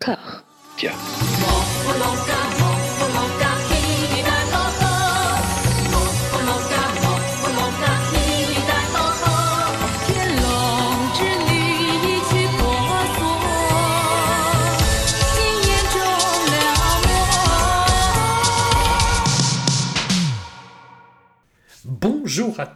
Car. Tiens.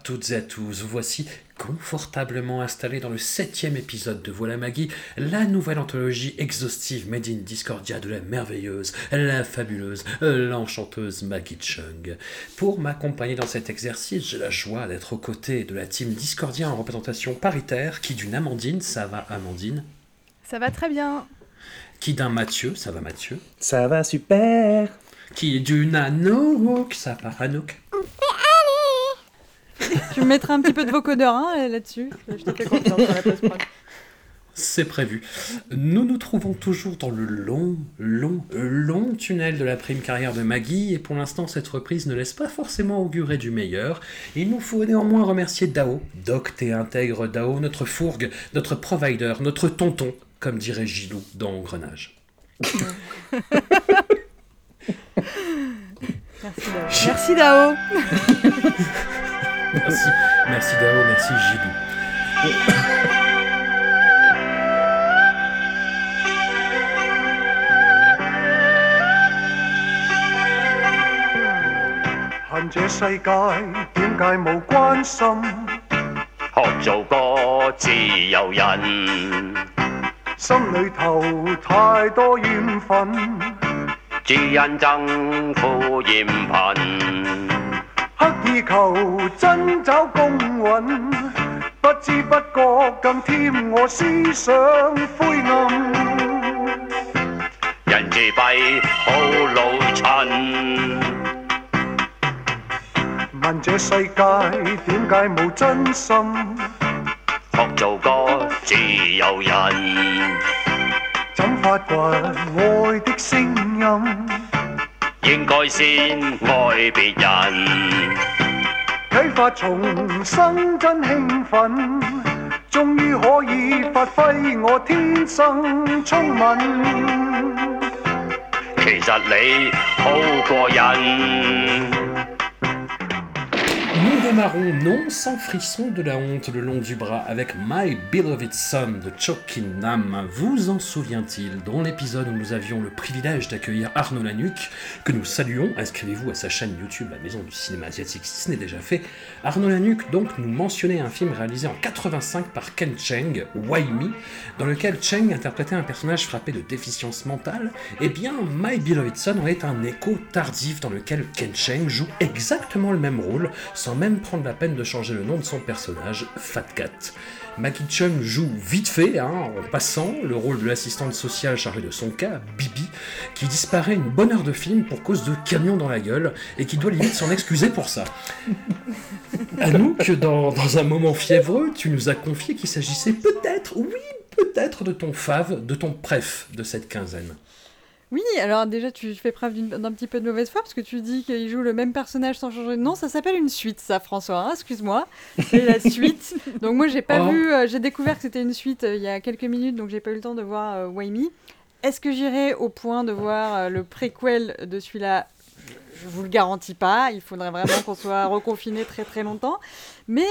Toutes et à tous, vous voici confortablement installés dans le septième épisode de Voilà Maggie, la nouvelle anthologie exhaustive made in Discordia de la merveilleuse, la fabuleuse, l'enchanteuse Maggie Chung. Pour m'accompagner dans cet exercice, j'ai la joie d'être aux côtés de la team Discordia en représentation paritaire, qui d'une Amandine, ça va Amandine? Ça va très bien. Qui d'un Mathieu, ça va Mathieu? Ça va super. Qui d'une Anouk, ça part Anouk? Tu me mettras un petit peu de vocodeur hein, là-dessus. Je te fais confiance sur la post C'est prévu. Nous nous trouvons toujours dans le long, long, long tunnel de la prime carrière de Maggie, et pour l'instant, cette reprise ne laisse pas forcément augurer du meilleur. Il nous faut néanmoins remercier Dao, docte et intègre Dao, notre fourgue, notre provider, notre tonton, comme dirait Gilou dans Engrenage. Merci Dao. Merci Dao. Merci, merci Dao, merci Gilou. 恨这世界点解冇关心？学做个自由人，心里头太多怨愤，只因憎苦厌贫。刻意求真找公允，不知不觉更添我思想灰暗。人自闭好老衬，问这世界点解冇真心？学做个自由人，怎发掘爱的声音？应该先爱别人。启发重生真兴奋终于可以发挥我天生聪敏。其实你好过瘾 Nous démarrons non sans frisson de la honte le long du bras avec My Beloved Son de Chokin Nam. Vous en souvient-il Dans l'épisode où nous avions le privilège d'accueillir Arnaud Lanuc, que nous saluons, inscrivez-vous à sa chaîne YouTube La Maison du Cinéma Asiatique si ce n'est déjà fait. Arnaud Lanuc donc nous mentionnait un film réalisé en 85 par Ken Cheng, Why Me, dans lequel Cheng interprétait un personnage frappé de déficience mentale. Eh bien, My Beloved Son est un écho tardif dans lequel Ken Cheng joue exactement le même rôle, sans même prendre la peine de changer le nom de son personnage, Fat Cat. Maggie Chung joue vite fait, hein, en passant, le rôle de l'assistante sociale chargée de son cas, Bibi, qui disparaît une bonne heure de film pour cause de camions dans la gueule et qui doit limite s'en excuser pour ça. Anouk, dans, dans un moment fiévreux, tu nous as confié qu'il s'agissait peut-être, oui, peut-être de ton fave, de ton préf de cette quinzaine. Oui, alors déjà tu fais preuve d'un petit peu de mauvaise foi parce que tu dis qu'il joue le même personnage sans changer de nom. Ça s'appelle une suite, ça, François. Hein, Excuse-moi, c'est la suite. Donc moi j'ai pas Oh. vu, euh, j'ai découvert que c'était une suite euh, il y a quelques minutes, donc j'ai pas eu le temps de voir euh, Me. Est-ce que j'irai au point de voir euh, le préquel de celui-là? Je vous le garantis pas. Il faudrait vraiment qu'on soit reconfiné très très longtemps. Mais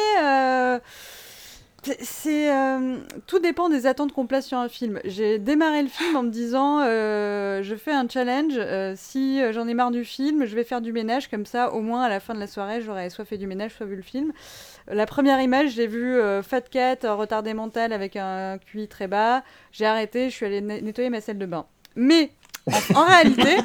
c'est- euh, tout dépend des attentes qu'on place sur un film. J'ai démarré le film en me disant euh, je fais un challenge. euh, si euh, j'en ai marre du film, je vais faire du ménage comme ça. Au moins à la fin de la soirée, j'aurais soit fait du ménage, soit vu le film. La première image, j'ai vu euh, Fat Cat retardé mental avec un QI très bas. J'ai arrêté, je suis allée ne- nettoyer ma salle de bain. Mais en réalité,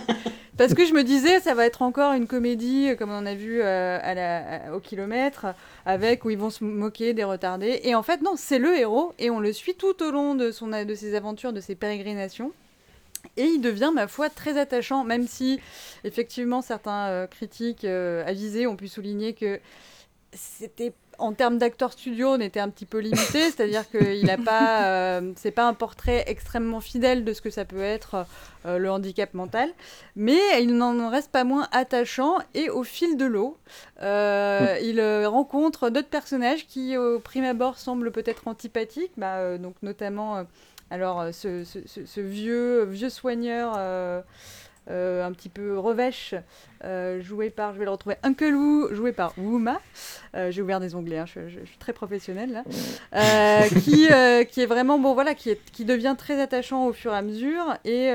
parce que je me disais, ça va être encore une comédie euh, comme on a vu euh, au kilomètre, avec où ils vont se moquer des retardés. Et en fait, non, c'est le héros et on le suit tout au long de, son, de ses aventures, de ses pérégrinations. Et il devient, ma foi, très attachant, même si, effectivement, certains euh, critiques avisés ont pu souligner que c'était en termes d'acteur studio, on était un petit peu limité, c'est-à-dire qu'il a pas, euh, c'est pas un portrait extrêmement fidèle de ce que ça peut être euh, le handicap mental, mais il n'en reste pas moins attachant et au fil de l'eau, euh, il euh, rencontre d'autres personnages qui, au prime abord, semblent peut-être antipathiques, bah, donc notamment Alors, ce- ce vieux, vieux soigneur euh, un petit peu revêche, euh, joué par, je vais le retrouver, Uncle Wu, joué par Wuma. Euh, J'ai ouvert des onglets, hein, je, je- je suis très professionnelle là. Euh, qui, qui est vraiment, bon voilà, qui, est, qui devient très attachant au fur et à mesure. Et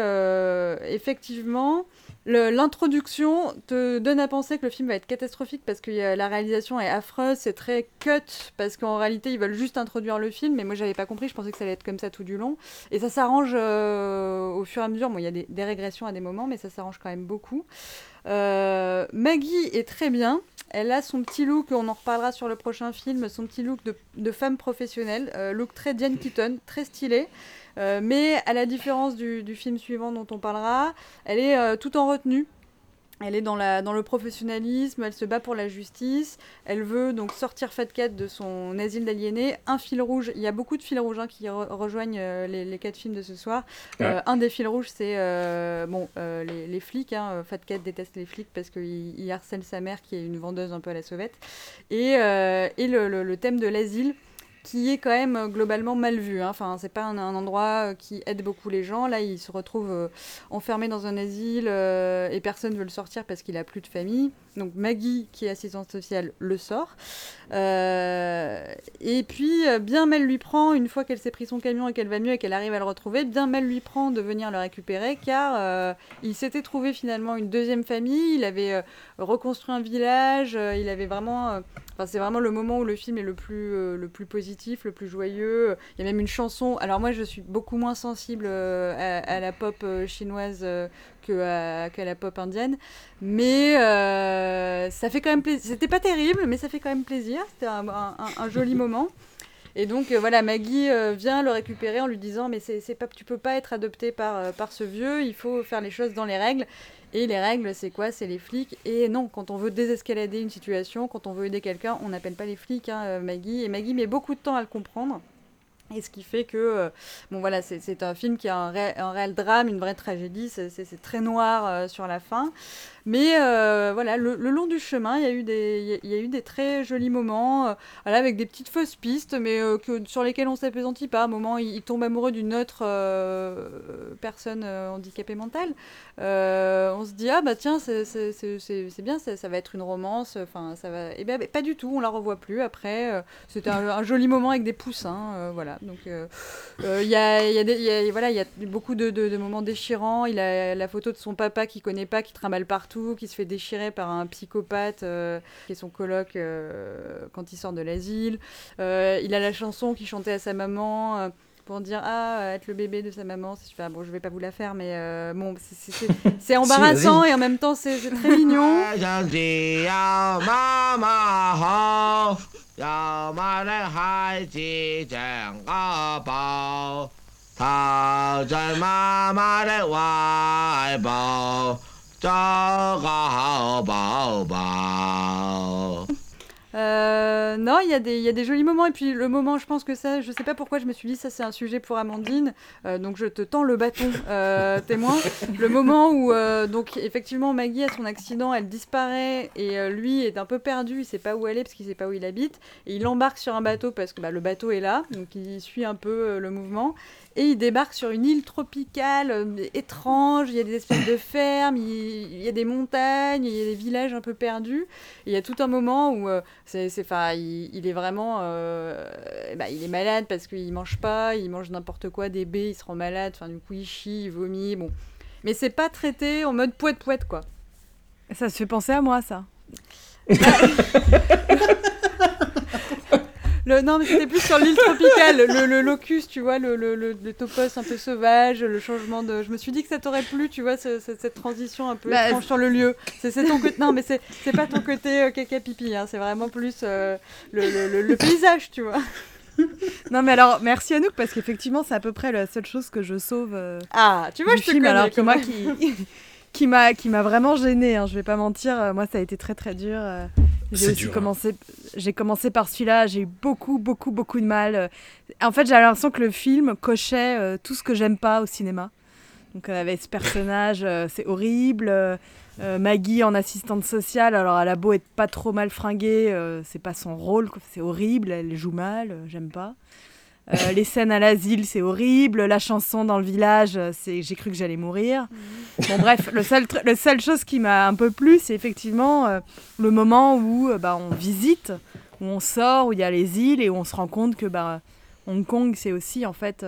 effectivement, l'introduction te donne à penser que le film va être catastrophique parce que la réalisation est affreuse, c'est très cut parce qu'en réalité ils veulent juste introduire le film, mais moi j'avais pas compris, je pensais que ça allait être comme ça tout du long. Et ça s'arrange euh, au fur et à mesure. Il y a des, régressions à des moments, mais ça s'arrange quand même beaucoup. Euh, Maggie est très bien. Elle a son petit look, on en reparlera sur le prochain film, son petit look de, de femme professionnelle, euh, look très Diane Keaton, très stylé. Euh, mais à la différence du, du film suivant dont on parlera, elle est euh, tout en retenue. Elle est dans, la, dans le professionnalisme, elle se bat pour la justice, elle veut donc sortir Fat Cat de son asile d'aliénés. Un fil rouge, il y a beaucoup de fils rouges hein, qui re- rejoignent euh, les, les quatre films de ce soir. Euh, un des fils rouges, c'est euh, bon, les, les flics. Hein, Fat Cat déteste les flics parce qu'il il harcèle sa mère qui est une vendeuse un peu à la sauvette. Et, et le, le- le thème de l'asile qui est quand même euh, globalement mal vu. Hein. Enfin, c'est pas un, endroit euh, qui aide beaucoup les gens. Là, il se retrouve euh, enfermé dans un asile et personne veut le sortir parce qu'il a plus de famille. Donc Maggie, qui est assistante sociale, le sort. Et puis, bien mal lui prend, une fois qu'elle s'est pris son camion et qu'elle va mieux et qu'elle arrive à le retrouver, bien mal lui prend de venir le récupérer car il s'était trouvé finalement une deuxième famille, il avait reconstruit un village, il avait vraiment... Enfin, c'est vraiment le moment où le film est le plus, le plus positif, le plus joyeux. Il y a même une chanson. Alors moi, je suis beaucoup moins sensible euh, à, la pop euh, chinoise euh, qu'à la pop indienne, mais ça fait quand même plaisir. C'était pas terrible, mais ça fait quand même plaisir. C'était un joli moment. Et donc euh, voilà, Maggie euh, vient le récupérer en lui disant mais c'est pas, tu peux pas être adopté par, euh, par ce vieux, il faut faire les choses dans les règles. Et les règles, c'est quoi? C'est les flics. Et non, quand on veut désescalader une situation, quand on veut aider quelqu'un, on n'appelle pas les flics, hein, Maggie. Et Maggie met beaucoup de temps à le comprendre. Et ce qui fait que, bon voilà, c'est un film qui a un, ré- un réel drame, une vraie tragédie, c'est très noir sur la fin. Mais euh, voilà, le, long du chemin, il y, a eu des- très jolis moments, euh, avec des petites fausses pistes, mais euh, que, sur lesquelles on s'appesantit pas. Un moment, il, tombe amoureux d'une autre personne handicapée mentale. On se dit, ah bah tiens, c'est bien, ça, va être une romance. Enfin, ça va. Et ben pas du tout, on la revoit plus après. C'était un, joli moment avec des poussins, voilà. Donc il y, a, beaucoup de, moments déchirants. Il a la photo de son papa qu'il connaît pas, qui trimballe partout, qui se fait déchirer par un psychopathe euh, qui est son coloc euh, quand il sort de l'asile. Euh, il a la chanson qu'il chantait à sa maman. pour dire ah être le bébé de sa maman c'est super. Bon je vais pas vous la faire mais euh, bon c'est- embarrassant et en même temps c'est très mignon 找个好宝宝。Euh, non, il y, a des- il y a des jolis moments. Et puis le moment, je pense que ça, je sais pas pourquoi je me suis dit, ça c'est un sujet pour Amandine. Euh, donc je te tends le bâton, euh, témoin. Le moment où, donc effectivement, Maggie a son accident, elle disparaît et lui est un peu perdu, il sait pas où elle est parce qu'il sait pas où il habite. Et il embarque sur un bateau parce que bah, le bateau est là, donc il suit un peu le mouvement. Et il débarque sur une île tropicale étrange, il y a des espèces de fermes, il, il y a des montagnes, il y a des villages un peu perdus. Et il y a tout un moment où c'est, c'est, 'fin, il, il est vraiment, euh, bah, il est malade parce qu'il mange pas, il mange n'importe quoi, des baies, il se rend malade. Enfin, du coup, il chie, il vomit, bon. Mais c'est pas traité en mode poète poète quoi. Ça se fait penser à moi, ça. Le, non, mais c'était plus sur l'île tropicale, le, le locus, tu vois, le, le, le, le topos un peu sauvage, le changement de. Je me suis dit que ça t'aurait plu, tu vois, ce- ce- cette transition un peu Bah, étrange sur le lieu. C'est ton côté. Non, mais c'est c'est pas ton côté euh, caca pipi, hein, c'est vraiment plus euh, le, le, le- le paysage, tu vois. Non, mais alors, merci Anouk, parce qu'effectivement, c'est à peu près la seule chose que je sauve euh, Ah, tu vois, du je te film, connais. alors que moi, qui, qui m'a qui m'a vraiment gênée, hein, je vais pas mentir, euh, moi, ça a été très très dur. euh, J'ai C'est aussi dur, hein. commencé, j'ai commencé par celui-là, j'ai eu beaucoup, beaucoup, beaucoup de mal. euh. En fait, j'avais l'impression que le film cochait euh, tout ce que j'aime pas au cinéma. Donc, on avait ce personnage, euh, c'est horrible. euh, Maggie en assistante sociale, alors elle a beau être pas trop mal fringuée, c'est pas son rôle, c'est horrible, elle joue mal, j'aime pas. Euh, les scènes à l'asile, c'est horrible. La chanson dans le village, euh, c'est j'ai cru que j'allais mourir. Bon, bref, le seul, le seule chose qui m'a un peu plu, c'est effectivement euh, le moment où euh, bah, on visite, où on sort, où il y a les îles et où on se rend compte que bah, Hong Kong, c'est aussi en fait.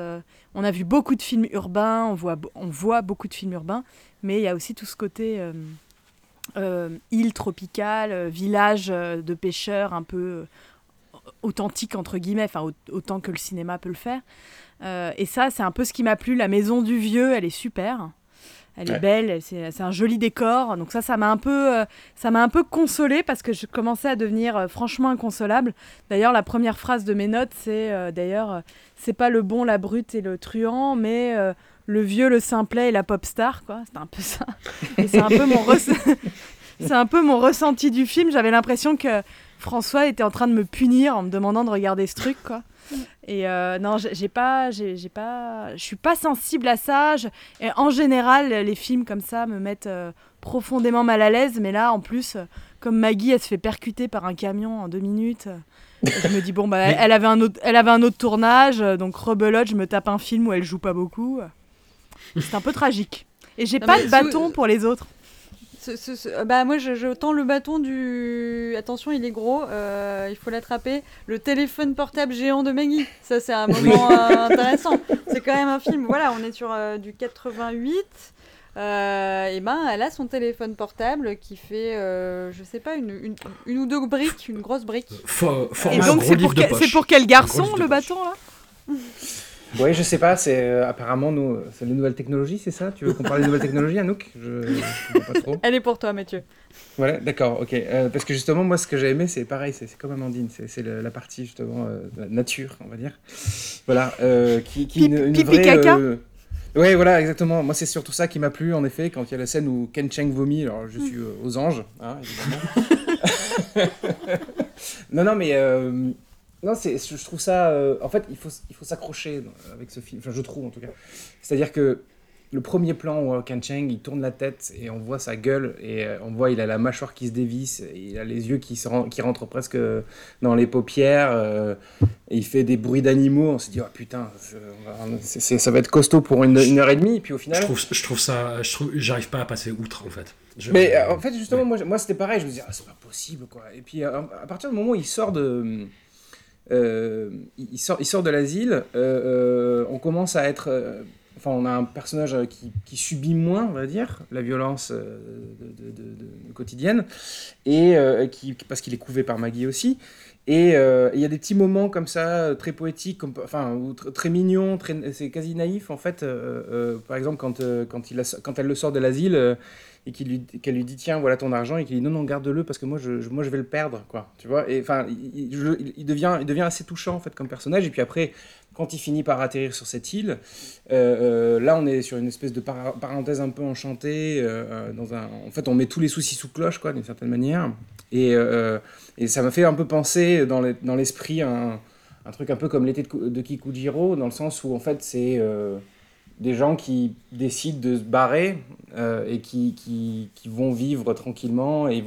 on a vu beaucoup de films urbains, on voit, on voit beaucoup de films urbains, mais il y a aussi tout ce côté île tropicale, village de pêcheurs un peu authentique entre guillemets, enfin au- autant que le cinéma peut le faire. Euh, et ça, c'est un peu ce qui m'a plu. La maison du vieux, elle est super. Elle est belle, elle- c'est un joli décor. Donc ça, ça m'a un peu, euh, ça m'a un peu consolée parce que je commençais à devenir euh, franchement inconsolable. D'ailleurs, la première phrase de mes notes, c'est d'ailleurs, c'est pas le bon, la brute et le truand, mais le vieux, le simplet et la pop star, quoi. C'est un peu ça. Et c'est un peu mon c'est un peu mon ressenti du film. J'avais l'impression que François était en train de me punir en me demandant de regarder ce truc, quoi. Et euh, non, j'ai pas, j'ai pas, je suis pas sensible à ça. Je- et en général, les films comme ça me mettent euh, profondément mal à l'aise. Mais là, en plus, euh, comme Maggie, elle se fait percuter par un camion en deux minutes. je me dis bon bah, elle, elle avait un autre, elle avait un autre tournage, donc rebelote, je me tape un film où elle joue pas beaucoup. C'est un peu tragique. Et j'ai pas mais de bâton pour les autres. Ce- ce- ce- bah moi je, je tends le bâton du attention il est gros euh, il faut l'attraper. Le téléphone portable géant de Maggie ça c'est un moment euh, intéressant. C'est quand même un film voilà on est sur euh, du 88 euh, et ben elle a son téléphone portable qui fait euh, je sais pas une, une, une ou deux briques une grosse brique. Et donc c'est pour, quel- pour quel garçon le bâton là? Oui, je sais pas, c'est euh, apparemment nous, c'est les nouvelles technologies, c'est ça? Tu veux qu'on parle des nouvelles technologies, Anouk? Je je pas trop. elle est pour toi Mathieu Voilà, d'accord, ok. Euh, parce que justement, moi, ce que j'ai aimé, c'est pareil, c'est comme Amandine, c'est la partie justement euh, de la nature, on va dire. Voilà, euh, qui, qui une, une pipi vraie, caca euh, Ouais, voilà, exactement. Moi, c'est surtout ça qui m'a plu, en effet, quand il y a la scène où Ken Cheng vomit. Alors, je suis euh, aux anges, hein, évidemment. non, non, mais euh, non, c'est, je trouve ça. euh, en fait, il faut, il faut s'accrocher avec ce film. Enfin, je trouve en tout cas. C'est-à-dire que le premier plan où Ken Cheng il tourne la tête et on voit sa gueule et euh, on voit il a la mâchoire qui se dévisse, il a les yeux qui, se qui rentrent presque dans les paupières euh, et il fait des bruits d'animaux. On se dit oh putain, c'est- ça va être costaud pour une, une heure et demie. Et puis au final, Je trouve, je trouve ça, je trouve, j'arrive pas à passer outre en fait. Je- mais en fait, justement, moi, moi c'était pareil. Je me disais, ah, c'est pas possible, quoi. Et puis, à partir du moment où il sort de. Euh, il sort, il sort de l'asile, euh, euh, on commence à être. Enfin, on a un personnage qui, subit moins, on va dire, la violence quotidienne, et qui, parce qu'il est couvé par Maggie aussi. Et euh, il y a des petits moments comme ça, euh, très poétiques, enfin, ou tr- très mignons, très, c'est quasi naïf en fait. euh, par exemple, quand, quand, il a- quand elle le sort de l'asile, et qu'elle lui dit tiens voilà ton argent et qu'il dit non non garde-le parce que moi je, moi je vais le perdre quoi tu vois et enfin il, il devient il devient assez touchant en fait comme personnage et puis après quand il finit par atterrir sur cette île euh, euh, là on est sur une espèce de parenthèse un peu enchantée euh, en fait on met tous les soucis sous cloche quoi d'une certaine manière et, ça m'a fait un peu penser dans les- dans l'esprit un, truc un peu comme l'été de, Ku- de Kikujiro dans le sens où en fait c'est des gens qui décident de se barrer et qui, vont vivre tranquillement et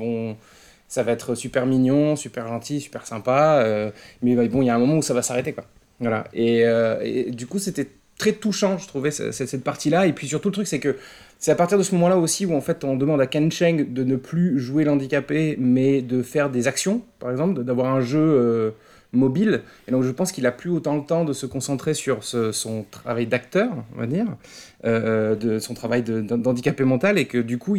ça va être super mignon, super gentil, super sympa, mais bah, bon, il y a un moment où ça va s'arrêter, quoi. Voilà. Et, euh, et du coup, c'était très touchant, je trouvais, ce- cette, partie-là. Et puis surtout, le truc, c'est que c'est à partir de ce moment-là aussi où, en fait, on demande à Ken Cheng de ne plus jouer l'handicapé, mais de faire des actions, par exemple, d'avoir un jeu euh, mobile. Et donc, je pense qu'il a plus autant le temps de se concentrer sur son travail d'acteur, on va dire, euh, de son travail d'handicapé mental, et que du coup,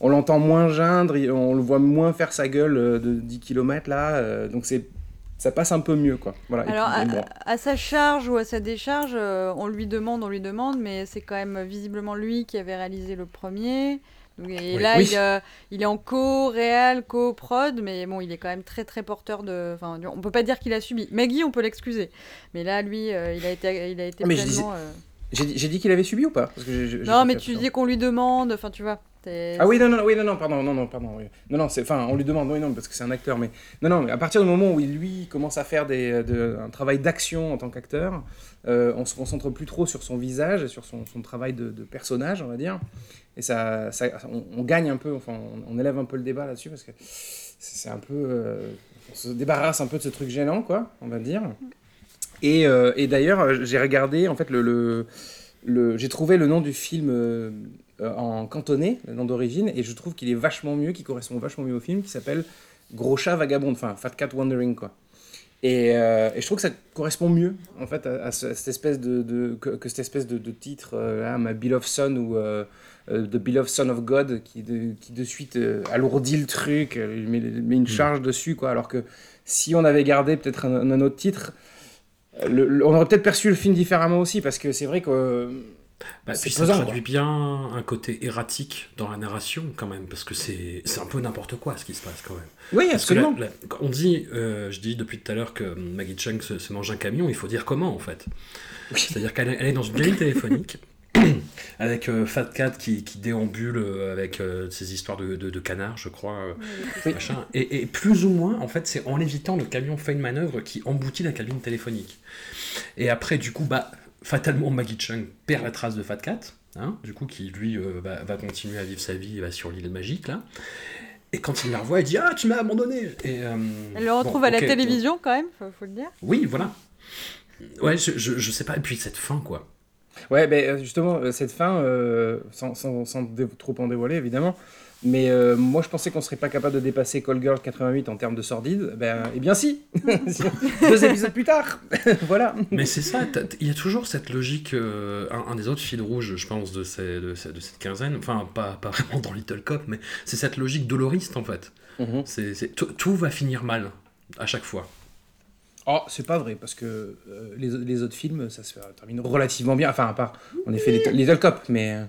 on l'entend moins geindre, on le voit moins faire sa gueule de 10 km là, donc c'est ça passe un peu mieux quoi. Voilà. Alors, puis, à, bon, à sa charge ou à sa décharge, euh, on lui demande, on lui demande, mais c'est quand même visiblement lui qui avait réalisé le premier. Donc, et Oui. là, Oui. il, euh, il est en co-réal, co-prod, mais bon, il est quand même très très porteur de. Enfin, on peut pas dire qu'il a subi. Maggie, on peut l'excuser, mais là, lui, euh, il a été, il a été Ah, mais pleinement. j'ai dit, qu'il avait subi ou pas? Parce que Non, mais tu dis qu'on lui demande. Enfin, tu vois. Ah oui non non oui non non pardon non non pardon oui. non non c'est enfin on lui demande oui non parce que c'est un acteur mais non non mais à partir du moment où il lui commence à faire des, de, un travail d'action en tant qu'acteur euh, on se concentre plus trop sur son visage et sur son, son travail de, de personnage on va dire. Et ça, ça on, on gagne un peu enfin on, on élève un peu le débat là-dessus parce que c'est un peu euh, on se débarrasse un peu de ce truc gênant quoi on va dire. Et, euh, et d'ailleurs, j'ai regardé, en fait, le, le, le- j'ai trouvé le nom du film euh, en cantonais, le nom d'origine, et je trouve qu'il est vachement mieux, qu'il correspond vachement mieux au film, qui s'appelle Gros chat vagabond, enfin Fat Cat Wandering, quoi. Et, euh, et je trouve que ça correspond mieux, en fait, à, à ce- cette espèce de, de- que, que cette espèce de, de titre, euh, là, My Beloved Son ou euh, euh, The Beloved Son of God, qui de, qui de suite euh, alourdit le truc, euh, met, met une charge dessus, quoi. Alors que si on avait gardé peut-être un, un autre titre, euh, le- le- on aurait peut-être perçu le film différemment aussi, parce que c'est vrai que. Bah, puis ça traduit bien un côté erratique dans la narration quand même, parce que c'est c'est un peu n'importe quoi ce qui se passe quand même. Oui, Parce que là- absolument. là, quand on dit, euh, je dis depuis tout à l'heure que Maggie Chung se, se mange un camion, il faut dire comment en fait. C'est-à-dire qu'elle est, elle est dans une cabine téléphonique avec euh, Fat Cat qui, qui déambule euh, avec euh, ses histoires de, de, de canards, je crois, euh, Oui. machin. Et, et plus ou moins, en fait, c'est en évitant le camion fait une manœuvre qui emboutit la cabine téléphonique. Et après, du coup, bah, fatalement, Maggie Chung perd la trace de Fat Cat, hein, du coup, qui lui euh, va, va continuer à vivre sa vie va sur l'île magique là. Et quand il la revoit, il dit Ah, tu m'as abandonné Et, euh, Elle le retrouve bon, à la télévision quand même, faut, faut le dire. Oui, voilà. Ouais, je, je, je sais pas. Et puis cette fin, quoi. Ouais, ben euh, justement, cette fin, euh, sans, sans, sans trop en dévoiler évidemment, mais euh, moi je pensais qu'on serait pas capable de dépasser Call Girl 88 en termes de sordide. Ben, eh bien si Deux épisodes plus tard Voilà Mais c'est ça, il y a toujours cette logique, euh, un, un des autres fils rouges, je pense, de, ces- de, ces- de cette quinzaine, enfin, pas, pas vraiment dans Little Cop, mais c'est cette logique doloriste, en fait. Mhm. C'est, c'est- tout, tout va finir mal, à chaque fois. Oh, c'est pas vrai, parce que euh, les, les autres films, ça se termine relativement bien. Enfin, à part, en effet, Little, Little Cop, mais euh,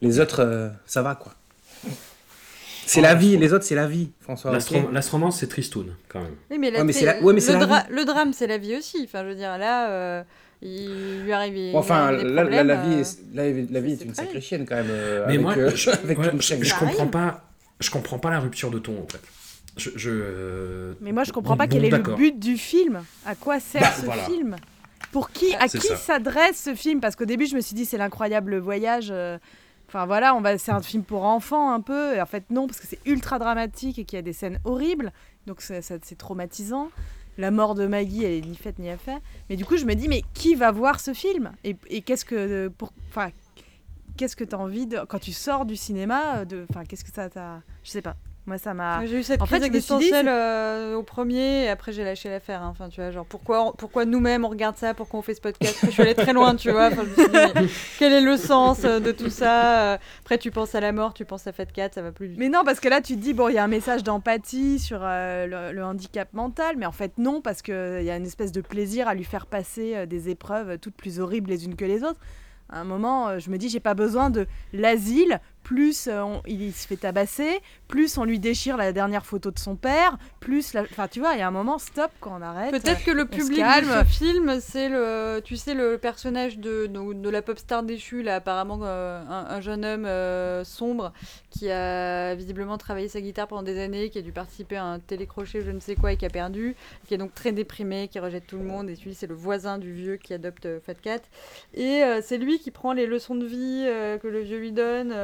les autres, euh, ça va quoi. C'est la vie, les autres, c'est la vie, François. L'Astromance, c'est tristoun, quand même. Oui, mais, la Ouais, mais té- c'est la- ouais, mais c'est le, la dra- le drame, c'est la vie aussi. Enfin, je veux dire, là, euh, il lui arrive. il Enfin, arrive des là, là, la vie, euh, est, la, la vie est c'est une sacrée chienne quand même. euh, Mais avec, moi, euh, je, avec ouais, Kim je, Cheng. je Ça comprends pas, je comprends pas la rupture de ton, en fait. Je, je, euh, Mais moi, je comprends pas bon, quel est le but du film. À quoi sert Bah, ce voilà. film? Pour qui À qui s'adresse ce film? Parce qu'au début, je me suis dit, c'est l'incroyable voyage. Enfin voilà, on va, c'est un film pour enfants un peu. Et en fait, non, parce que c'est ultra dramatique et qu'il y a des scènes horribles. Donc c'est, traumatisant. La mort de Maggie, elle est ni faite ni à faire. Mais du coup, je me dis, mais qui va voir ce film? Et, et qu'est-ce que. Pour, enfin, qu'est-ce que t'as envie de. Quand tu sors du cinéma, de, enfin, qu'est-ce que ça t'a. Je sais pas. Moi, ça m'a. J'ai eu cette En fait, crise dit, existentielle c'est- euh, au premier et après j'ai lâché l'affaire. hein. Enfin, tu vois, genre pourquoi, pourquoi nous-mêmes on regarde ça, pourquoi on fait ce podcast? Je suis allée très loin, tu vois. Enfin, je me suis dit, mais quel est le sens euh, de tout ça? Euh, Après, tu penses à la mort, tu penses à Fat Cat, ça va plus. Mais non, parce que là, tu te dis, bon, il y a un message d'empathie sur euh, le, le handicap mental, mais en fait, non, parce qu'il y a une espèce de plaisir à lui faire passer des épreuves toutes plus horribles les unes que les autres. À un moment, je me dis, j'ai pas besoin de l'asile, plus on- il, se fait tabasser, plus on lui déchire la dernière photo de son père, plus. la- Enfin, tu vois, il y a un moment, stop, quand on arrête. Peut-être que le public de ce film, c'est le, tu sais, le personnage de, de, de la pop star déchue, là, apparemment euh, un, un jeune homme euh, sombre qui a visiblement travaillé sa guitare pendant des années, qui a dû participer à un télécrochet, je ne sais quoi, et qui a perdu, qui est donc très déprimé, qui rejette tout le monde, et celui c'est le voisin du vieux qui adopte euh, Fat Cat. Et euh, c'est lui qui prend les leçons de vie que le vieux lui donne.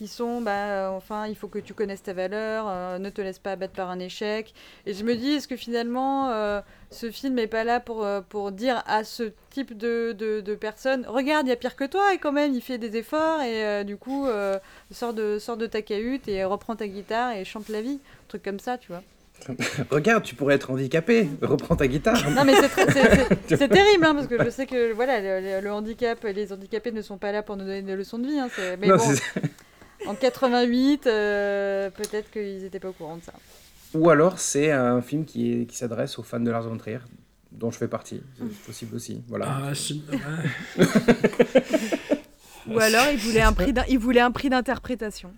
Qui sont, bah, euh, enfin, il faut que tu connaisses ta valeur, euh, ne te laisse pas abattre par un échec. Et je me dis, est-ce que finalement, euh, ce film n'est pas là pour, pour dire à ce type de, de, de personnes regarde, il y a pire que toi et quand même il fait des efforts et euh, du coup sors, de, sors de ta cahute et reprends ta guitare et chante la vie. Un truc comme ça, tu vois. Regarde, tu pourrais être handicapé, reprends ta guitare. Non mais c'est terrible hein, parce que je sais que voilà le, le- handicap, les handicapés ne sont pas là pour nous donner des leçons de vie. hein, mais Non, bon, en 88, euh, peut-être qu'ils n'étaient pas au courant de ça. Ou alors c'est un film qui, est- qui s'adresse aux fans de Lars von Trier, dont je fais partie. C'est possible aussi. Voilà. Ah. Ou alors, il voulait un prix, d'in- il voulait un prix d'interprétation.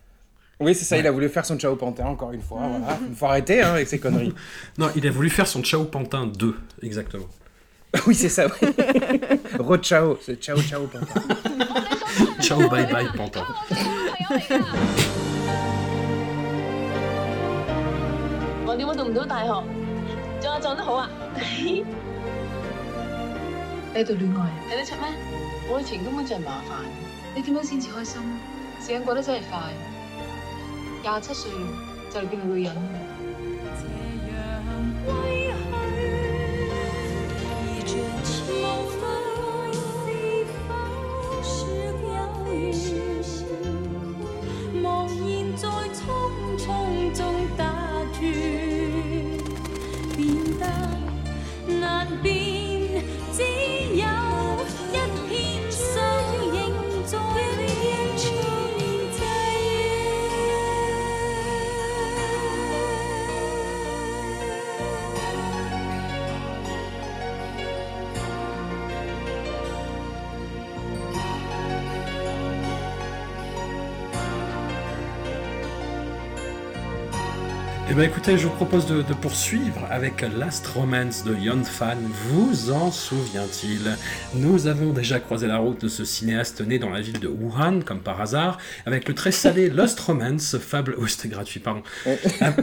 Oui, c'est ça, il a voulu faire son Ciao Pantin encore une fois. Voilà. Il faut arrêter hein, avec ces conneries. Non, il a voulu faire son Ciao Pantin 2, exactement. oui, c'est ça, oui. Re-ciao, c'est Ciao Ciao Pantin. Ciao bye bye Pantin. 我點解讀唔到大學？撞下撞得好啊！你度戀愛睇得出咩？愛情根本就係麻煩，你點樣先至開心？時間過得真係快，廿七歲就嚟變女人。Eh bien écoutez, je vous propose de, de, poursuivre avec Last Romance de Yon Fan. Vous en souvient-il? Nous avons déjà croisé la route de ce cinéaste né dans la ville de Wuhan, comme par hasard, avec le très salé Lost Romance, fable... Oh, c'était gratuit, pardon.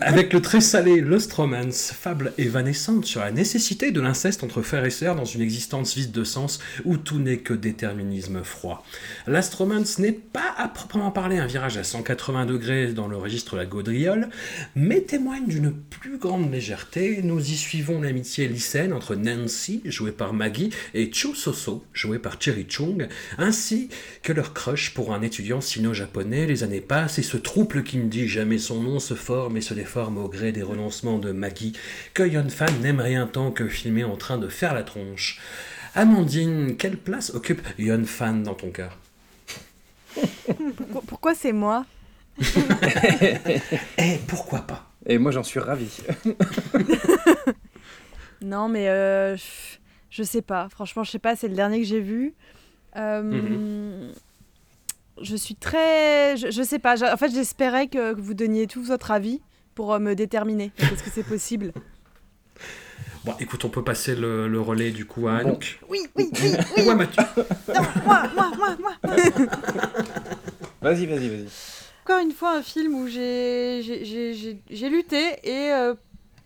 avec le très salé Lost Romance, fable évanescente sur la nécessité de l'inceste entre frères et sœurs dans une existence vide de sens où tout n'est que déterminisme froid. Last Romance n'est pas à proprement parler un virage à 180 degrés dans le registre de la gaudriole, mais témoigne d'une plus grande légèreté. Nous y suivons l'amitié lycéenne entre Nancy, jouée par Maggie, et Chu Soso, joué par Cherry Chung, ainsi que leur crush pour un étudiant sino-japonais. Les années passent et ce trouble qui ne dit jamais son nom se forme et se déforme au gré des renoncements de Maggie, que Yon Fan n'aime rien tant que filmer en train de faire la tronche. Amandine, quelle place occupe Yon Fan dans ton cœur? Pourquoi, pourquoi c'est moi? Eh, pourquoi pas? Et moi, j'en suis ravi. non, mais euh, je sais pas. Franchement, je sais pas. C'est le dernier que j'ai vu. Euh, mm -hmm. Je suis très. Je, je sais pas. En fait, j'espérais que vous donniez tout votre avis pour me déterminer. Est-ce que c'est possible Bon, écoute, on peut passer le, le relais du coup à Anouk. Oui, oui, oui, oui. Ouais, Mathieu. Non, moi, moi, moi, moi. vas-y, vas-y, vas-y. Encore une fois, un film où j'ai lutté et euh,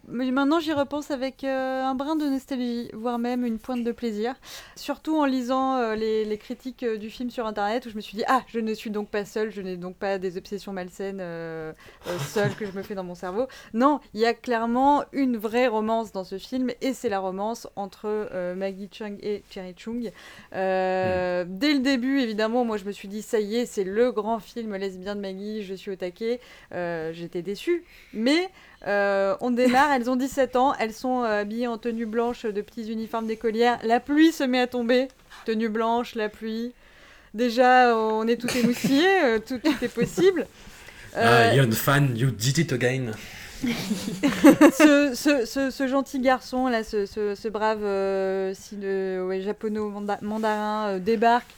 maintenant j'y repense avec euh, un brin de nostalgie, voire même une pointe de plaisir. Surtout en lisant euh, les, les, critiques du film sur internet où je me suis dit Ah, je ne suis donc pas seule, je n'ai donc pas des obsessions malsaines euh, seules que je me fais dans mon cerveau. Non, il y a clairement une vraie romance dans ce film et c'est la romance entre Maggie Chung et Cherry Chung. Mm. Dès le début, évidemment, moi je me suis dit Ça y est, c'est le grand film lesbien de Maggie, je suis au taquet. J'étais déçue, mais. Euh, on démarre, elles ont 17 ans, elles sont euh, habillées en tenue blanche de petits uniformes d'écolières. La pluie se met à tomber, tenue blanche, la pluie. Déjà, on est tout émoustillés, euh, tout, tout, est possible. Ah, young fan, you did it again. ce, ce, ce, ce, gentil garçon, là, ce, brave si de, ouais, japono-mandarin débarque.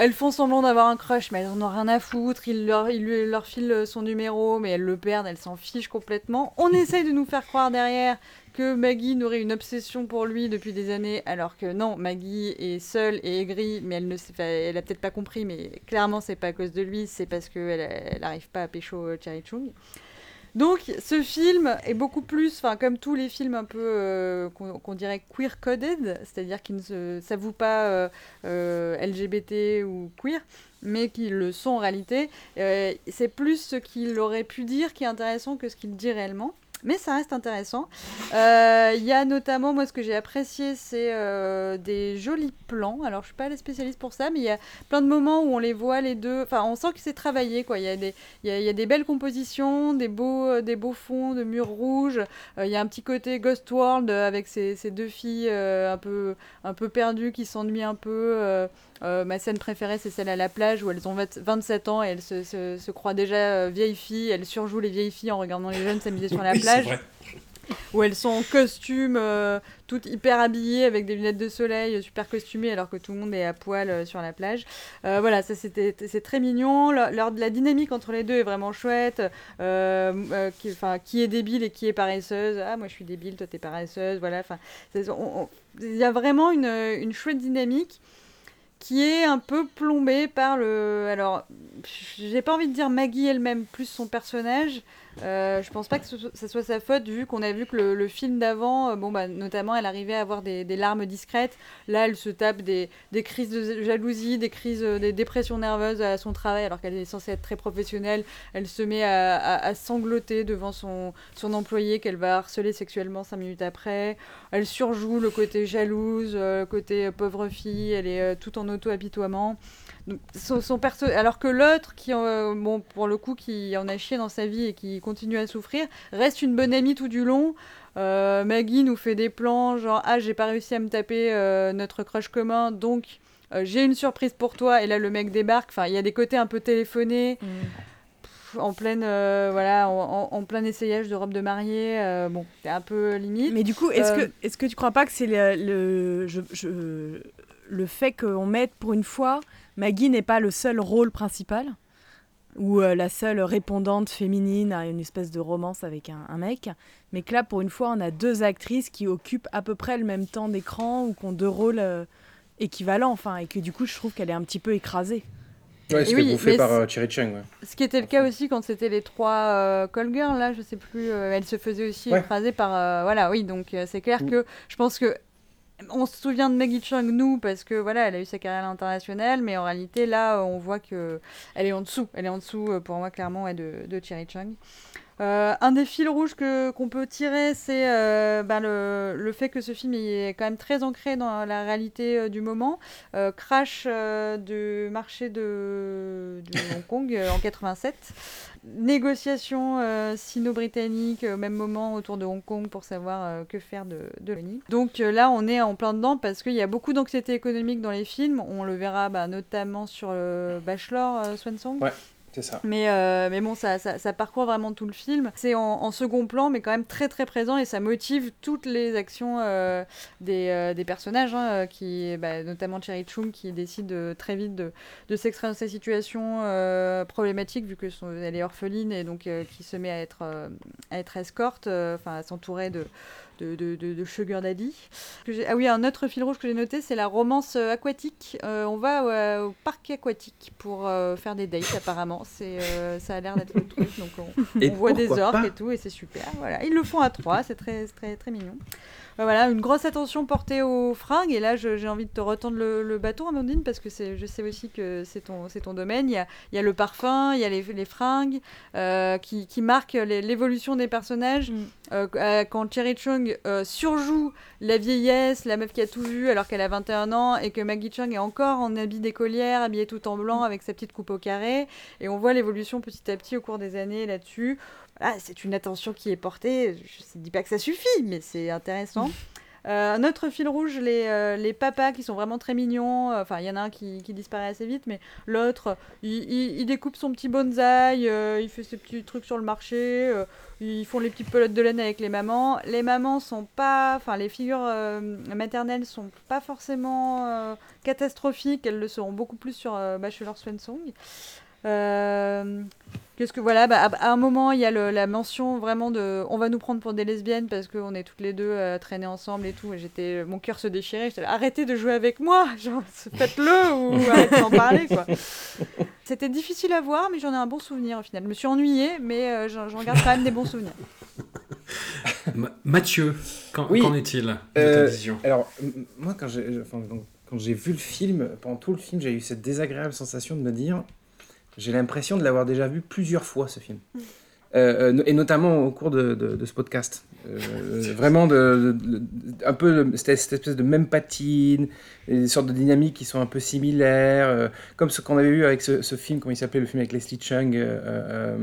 Elles font semblant d'avoir un crush, mais elles en ont rien à foutre. Il leur, il lui, leur file son numéro, mais elles le perdent, elles s'en fichent complètement. On essaye de nous faire croire derrière que Maggie n'aurait une obsession pour lui depuis des années, alors que non, Maggie est seule et aigrie, mais elle ne elle a peut-être pas compris, mais clairement c'est pas à cause de lui, c'est parce qu'elle n'arrive pas à pécho Cherry Chung. Donc, ce film est beaucoup plus, enfin, comme tous les films un peu euh, qu'on qu dirait queer-coded, c'est-à-dire qui ne s'avouent pas euh, euh, LGBT ou queer, mais qui le sont en réalité. c'est plus ce qu'il aurait pu dire qui est intéressant que ce qu'il dit réellement. Mais ça reste intéressant. Il euh, y a notamment, moi, ce que j'ai apprécié, c'est euh, des jolis plans. Alors, je suis pas la spécialiste pour ça, mais il y a plein de moments où on les voit les deux. Enfin, on sent que c'est travaillé, quoi. Il y, a des, y, a, y a des belles compositions, des beaux, des beaux fonds de murs rouges. Il euh, y a un petit côté Ghost World avec ces, ces deux filles euh, un, peu, un peu perdues qui s'ennuient un peu. Euh, ma scène préférée, c'est celle à la plage où elles ont 20, 27 ans et elles se, se, se croient déjà vieilles filles. Elles surjouent les vieilles filles en regardant les jeunes s'amuser sur la oui, plage où elles sont en costume, euh, toutes hyper habillées avec des lunettes de soleil, super costumées, alors que tout le monde est à poil euh, sur la plage. Euh, voilà, ça c'était c'est très mignon. La, la, la, dynamique entre les deux est vraiment chouette. qui, qui est débile et qui est paresseuse. Ah, moi je suis débile, toi t'es paresseuse. Voilà, enfin, il y a vraiment une, une chouette dynamique qui est un peu plombée par le. Alors, j'ai pas envie de dire Maggie elle-même plus son personnage. Euh, je pense pas que ce, soit sa faute, vu qu'on a vu que le, film d'avant, euh, bon, bah, notamment, elle arrivait à avoir des, larmes discrètes. Là, elle se tape des, crises de jalousie, des crises, euh, des dépressions nerveuses à son travail, alors qu'elle est censée être très professionnelle. Elle se met à, sangloter devant son, son employé qu'elle va harceler sexuellement cinq minutes après. Elle surjoue le côté jalouse, le côté pauvre fille, elle est tout en auto-apitoiement. Son, son perso... Alors que l'autre, qui euh, bon, pour le coup, qui en a chié dans sa vie et qui continue à souffrir, reste une bonne amie tout du long. Euh, Maggie nous fait des plans genre Ah, j'ai pas réussi à me taper euh, notre crush commun, donc j'ai une surprise pour toi. Et là, le mec débarque. Enfin, il y a des côtés un peu téléphonés. Mm. en pleine euh, voilà en, en, plein essayage de robe de mariée euh, bon c'est un peu limite mais du coup est-ce euh... que est-ce que tu crois pas que c'est le, le je, je, le fait qu'on mette pour une fois Maggie n'est pas le seul rôle principal où euh, la seule répondante féminine a une espèce de romance avec un, un mec. Mais que là, pour une fois, on a deux actrices qui occupent à peu près le même temps d'écran ou qui ont deux rôles euh, équivalents. Enfin, et que du coup, je trouve qu'elle est un petit peu écrasée. Ouais, c'était oui, bouffé par euh, Cherry Chung. Ouais. Ce qui était le cas aussi quand c'était les trois euh, call girls, là, je sais plus, euh, elles se faisaient aussi Ouais. écraser par. euh, voilà, oui, donc euh, c'est clair Mm. que je pense que. On se souvient de Maggie Chung, nous, parce que voilà, elle a eu sa carrière à l'international, mais en réalité, là, on voit que elle est en dessous. Elle est en dessous, euh, pour moi, clairement, de, de Cherry Chung. Euh, un des fils rouges que qu'on peut tirer, c'est euh, ben, le, le fait que ce film est quand même très ancré dans la réalité euh, du moment. Crash du marché de, de Hong Kong en 87. Négociation euh, sino-britannique euh, au même moment autour de Hong Kong pour savoir que faire de, de l'ONU. Donc là, on est en plein dedans parce qu'il y a beaucoup d'anxiété économique dans les films. On le verra bah, notamment sur le Bachelor Swansong. Ouais. Mais, euh, mais bon, ça, ça, ça parcourt vraiment tout le film. C'est en, second plan, mais quand même très très présent et ça motive toutes les actions euh, des, euh, des personnages, hein, qui, bah, notamment Cherry Chung qui décide très vite de, de s'extraire de sa situation problématique vu que son, elle est orpheline et donc qui se met à être, à être escorte, enfin à s'entourer de, de, de, de, Sugar Daddy. Que ah oui, un autre fil rouge que j'ai noté, c'est la romance euh, aquatique. Euh, on va euh, au parc aquatique pour euh, faire des dates apparemment. C'est, euh, ça a l'air d'être le truc. Donc on, on voit des orques et tout et c'est super. Voilà, ils le font à trois, c'est très très très mignon. Euh, voilà, une grosse attention portée aux fringues et là j'ai envie de te retendre le, le bâton Amandine parce que je sais aussi que c'est ton domaine. Il y a, il y a le parfum, il y a les, les fringues euh, qui, qui marquent l'évolution des personnages. Euh, euh, quand Cherry Chung euh, surjoue la vieillesse, la meuf qui a tout vu alors qu'elle a 21 ans et que Maggie Chung est encore en habit d'écolière, habillée tout en blanc avec sa petite coupe au carré et on voit l'évolution petit à petit au cours des années là-dessus. Voilà, c'est une attention qui est portée. Je ne dis pas que ça suffit, mais c'est intéressant. Euh, un autre fil rouge, les, euh, les papas qui sont vraiment très mignons. Enfin, il y en a un qui, qui disparaît assez vite, mais l'autre, il, il- il découpe son petit bonsaï, euh, il fait ses petits trucs sur le marché, euh, ils font les petites pelotes de laine avec les mamans. Les mamans sont pas. Enfin, les figures euh, maternelles sont pas forcément euh, catastrophiques, elles le seront beaucoup plus sur euh, Bachelor Swansong. Euh, Qu'est-ce que voilà, bah, à, à un moment il y a le- la mention vraiment de, on va nous prendre pour des lesbiennes parce qu'on est toutes les deux euh, traînées ensemble et tout. Et j'étais, mon cœur se déchirait. J'étais là, arrêtez de jouer avec moi, genre faites-le ou arrêtez d'en parler quoi. C'était difficile à voir, mais j'en ai un bon souvenir au final. Je me suis ennuyée, mais euh, j'en j'en garde quand même des bons souvenirs. Ma- Mathieu, qu'en Oui. qu'en est-il de Euh, ta vision? Alors, m- moi, quand j'ai enfin, donc, quand j'ai vu le film, pendant tout le film, j'ai eu cette désagréable sensation de me dire j'ai l'impression de l'avoir déjà vu plusieurs fois, ce film. Euh, euh, no- et notamment au cours de, de- de ce podcast. Euh, vraiment, de, de- de- un peu cette, cette espèce de même patine, des sortes de dynamiques qui sont un peu similaires, euh, comme ce qu'on avait vu avec ce, ce film, comment il s'appelait, le film avec Leslie Chung. euh, euh,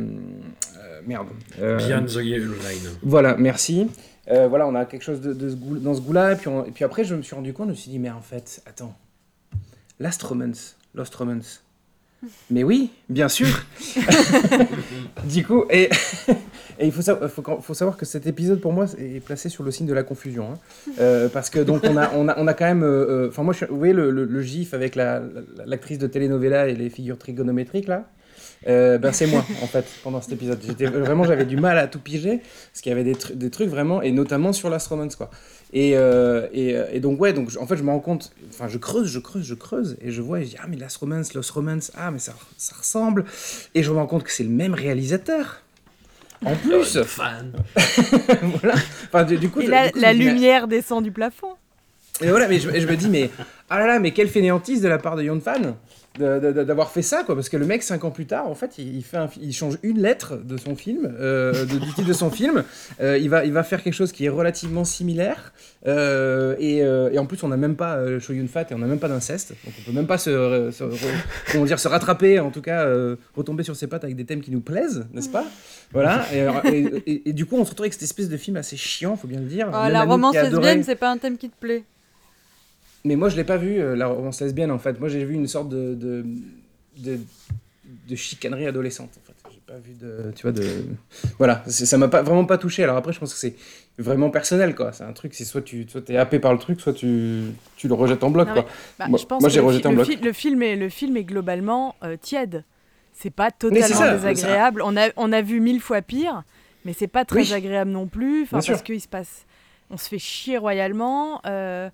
euh, merde. Euh, Beyond the Yellow Line. voilà, merci. Euh, voilà, on a quelque chose de, de ce goût- dans ce goût-là. Et puis, on- et puis après, je me suis rendu compte, je me suis dit, mais en fait, attends, Last Romance, Lost Romance. Mais oui, bien sûr. du coup, et, et il faut, sa- faut, faut savoir que cet épisode, pour moi, est placé sur le signe de la confusion. hein. Euh, parce que donc, on a, on a, on a quand même. euh, euh, Enfin, moi, je, vous voyez le, le- le gif avec la- la- l'actrice de telenovela et les figures trigonométriques, là euh, ben c'est moi en fait pendant cet épisode. J'étais vraiment j'avais du mal à tout piger parce qu'il y avait des, tru- des trucs vraiment et notamment sur Last Romance quoi. Et, euh, et, euh, et donc ouais donc je- en fait je me rends compte enfin je creuse je creuse je creuse et je vois et je dis ah mais Last Romance Lost Romance ah mais ça ça ressemble et je me rends compte que c'est le même réalisateur. En plus, Fan. voilà. Enfin, du, du coup, Et je- la, du coup, la mais- lumière descend du plafond. et voilà, mais je, et je me dis, mais ah là là, mais quelle fainéantise de la part de Yon Fan d'avoir fait ça, quoi. Parce que le mec, cinq ans plus tard, en fait, il, il fait un fi- il change une lettre de son film, euh, de, du titre de son film. Euh, il, va, il va faire quelque chose qui est relativement similaire. euh, et, et en plus, on n'a même pas euh, Cho Yun Fat et on n'a même pas d'inceste. Donc on peut même pas se, se- comment dire, se rattraper, en tout cas, retomber sur ses pattes avec des thèmes qui nous plaisent, n'est-ce pas? Voilà. Et, alors, et- et- et du coup, on se retrouve avec cette espèce de film assez chiant, faut bien le dire. Oh, Même la romance lesbienne, c'est pas un thème qui te plaît? Mais moi, je l'ai pas vu, euh, la romance lesbienne, en fait. Moi, j'ai vu une sorte de, de, de, de chicanerie adolescente, en fait. J'ai pas vu de... Tu vois, de... Voilà, ça m'a pas, vraiment pas touché. Alors après, je pense que c'est vraiment personnel, quoi. C'est un truc, c'est soit tu soit es happé par le truc, soit tu, tu le rejettes en bloc, Non, quoi. Bah, Moi- je pense moi, que j'ai le, rejeté en bloc. le film est, le film est globalement euh, tiède. c'est pas totalement ça, désagréable. On a, on a vu mille fois pire, mais c'est pas très Oui. agréable non plus. Parce qu'il se passe, on se fait chier royalement. Euh,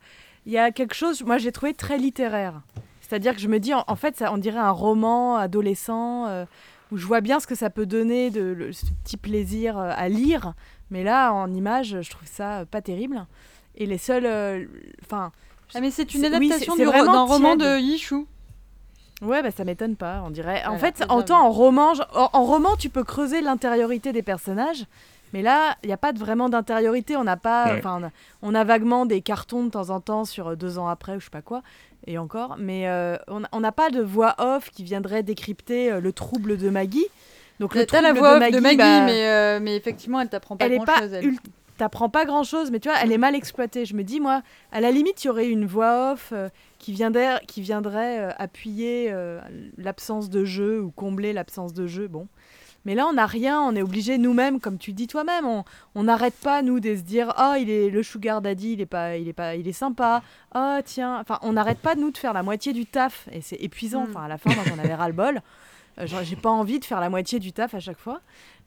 Il y a quelque chose, moi j'ai trouvé très littéraire. C'est-à-dire que je me dis, en, en fait, ça, on dirait un roman adolescent euh, où je vois bien ce que ça peut donner de le- ce petit plaisir euh, à lire, mais là en image, je trouve ça euh, pas terrible. Et les seuls, euh, enfin. Ah, mais c'est une oui, adaptation vraiment d'un roman de Yishu. Ouais, bah ça m'étonne pas, on dirait. En fait, en vu. en roman, en roman, tu peux creuser l'intériorité des personnages, mais là, il n'y a pas de, vraiment d'intériorité. On n'a pas, Ouais. on a- on a vaguement des cartons de temps en temps sur euh, deux ans après ou je sais pas quoi, et encore, mais euh, on n'a pas de voix off qui viendrait décrypter euh, le trouble de Maggie. Donc le T'as la trouble voix de off de Maggie, Maggie, bah, mais, euh, mais effectivement, elle t'apprend pas elle est grand pas chose. elle. t'apprends pas grand chose mais tu vois elle est mal exploitée je me dis moi à la limite il y aurait une voix off euh, qui viendrait qui viendrait euh, appuyer euh, l'absence de jeu ou combler l'absence de jeu bon mais là on n'a rien on est obligé nous-mêmes comme tu dis toi-même on on n'arrête pas nous de se dire oh il est le sugar daddy il est pas il est pas il est sympa. Oh tiens. Enfin on n'arrête pas nous de faire la moitié du taf. Et c'est épuisant. Mm. enfin à la fin moi j'en avais ras le bol Euh, j'ai pas envie de faire la moitié du taf à chaque fois.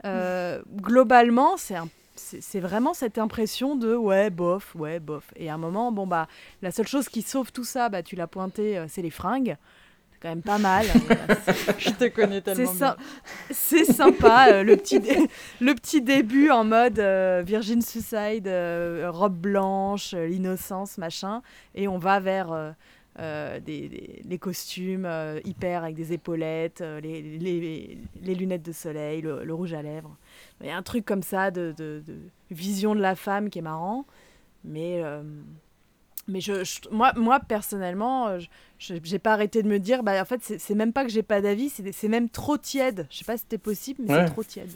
Euh, globalement c'est un c'est vraiment cette impression de ouais bof ouais bof. Et à un moment bon bah la seule chose qui sauve tout ça bah tu l'as pointé euh, c'est les fringues quand même pas mal Je te connais tellement c'est sympa euh, le petit le petit début en mode euh, Virgin Suicide euh, robe blanche l'innocence machin et on va vers des, des- les costumes hyper avec des épaulettes, les, les- les lunettes de soleil, le, le rouge à lèvres. Il y a un truc comme ça de, de- de vision de la femme qui est marrant. Mais, mais je, je- moi, moi, personnellement, euh, je j'ai pas arrêté de me dire, bah, en fait, c'est même pas que j'ai pas d'avis, c'est c'est même trop tiède. Je sais pas si c'était possible, mais Ouais. c'est trop tiède.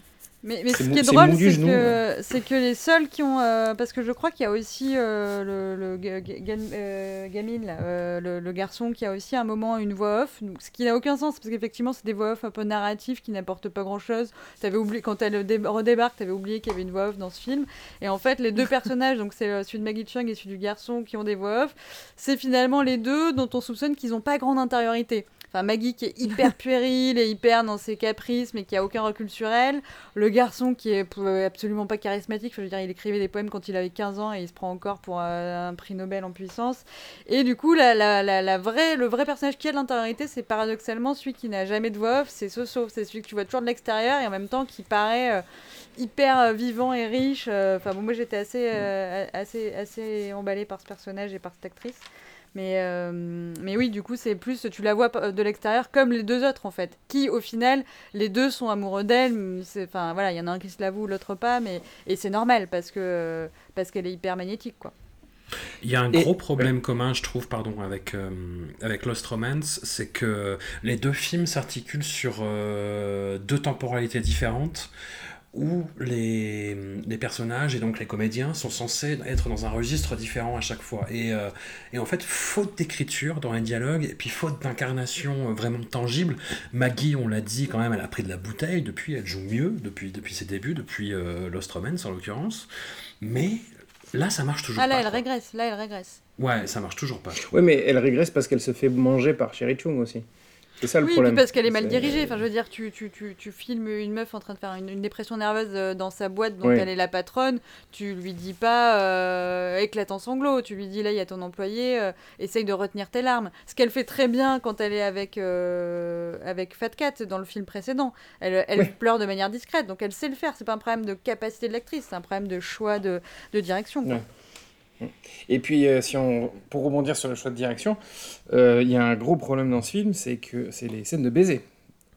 Mais, ce qui est drôle, c'est que, que les seuls qui ont. euh, parce que je crois qu'il y a aussi euh, le, le ga- ga- gan- euh, gamine, là, le, le garçon, qui a aussi à un moment une voix off. donc, Ce qui n'a aucun sens, parce qu'effectivement, c'est des voix off un peu narratives qui n'apportent pas grand chose. Avais oublié, quand elle dé- redébarque, tu avais oublié qu'il y avait une voix off dans ce film. Et en fait, les deux personnages, donc c'est celui de Maggie Chung et celui du garçon qui ont des voix off, c'est finalement les deux dont on soupçonne qu'ils n'ont pas grande intériorité. Enfin, Maggie qui est hyper puérile et hyper dans ses caprices, mais qui a aucun recul sur elle. Le garçon qui est absolument pas charismatique. Je veux dire, il écrivait des poèmes quand il avait 15 ans et il se prend encore pour euh, un prix Nobel en puissance. Et du coup, la, vraie, le vrai personnage qui a de l'intériorité, c'est paradoxalement celui qui n'a jamais de voix off. C'est Soso. C'est celui que tu vois toujours de l'extérieur et en même temps qui paraît euh, hyper euh, vivant et riche. Enfin, bon, moi j'étais assez, assez, assez emballée par ce personnage et par cette actrice. Mais, euh, mais oui, du coup, c'est plus, tu la vois p- de l'extérieur comme les deux autres, en fait. Qui, au final, les deux sont amoureux d'elle. c'est- Enfin, voilà, il y en a un qui se l'avoue, l'autre pas. Mais, et c'est normal, parce que parce qu'elle est hyper magnétique, quoi. Il y a un Et- gros problème commun, je trouve, pardon, avec, euh, avec Lost Romance, c'est que les deux films s'articulent sur euh, deux temporalités différentes où les, les personnages et donc les comédiens sont censés être dans un registre différent à chaque fois. Et, euh, et en fait, faute d'écriture dans les dialogues, et puis faute d'incarnation euh, vraiment tangible, Maggie, on l'a dit quand même, elle a pris de la bouteille depuis, elle joue mieux depuis, depuis ses débuts, depuis euh, Lost Romance en l'occurrence, mais là ça marche toujours Ah, là, pas. elle régresse. Là, elle régresse. Ouais, ça marche toujours pas. Ouais, mais elle régresse parce qu'elle se fait manger par Sherry Chung aussi. C'est ça le oui, problème. parce qu'elle est mal dirigée. Enfin, je veux dire, tu, tu, tu, tu filmes une meuf en train de faire une, une dépression nerveuse euh, dans sa boîte dont Oui. elle est la patronne. Tu lui dis pas euh, éclate en sanglots. Tu lui dis là, il y a ton employé, euh, essaye de retenir tes larmes. Ce qu'elle fait très bien quand elle est avec, euh, avec Fat Cat dans le film précédent. Elle, elle Oui. pleure de manière discrète, donc elle sait le faire. C'est pas un problème de capacité de l'actrice, c'est un problème de choix de, de direction. quoi. Et puis, euh, si on, pour rebondir sur le choix de direction, euh, il y a un gros problème dans ce film, c'est que c'est les scènes de baiser.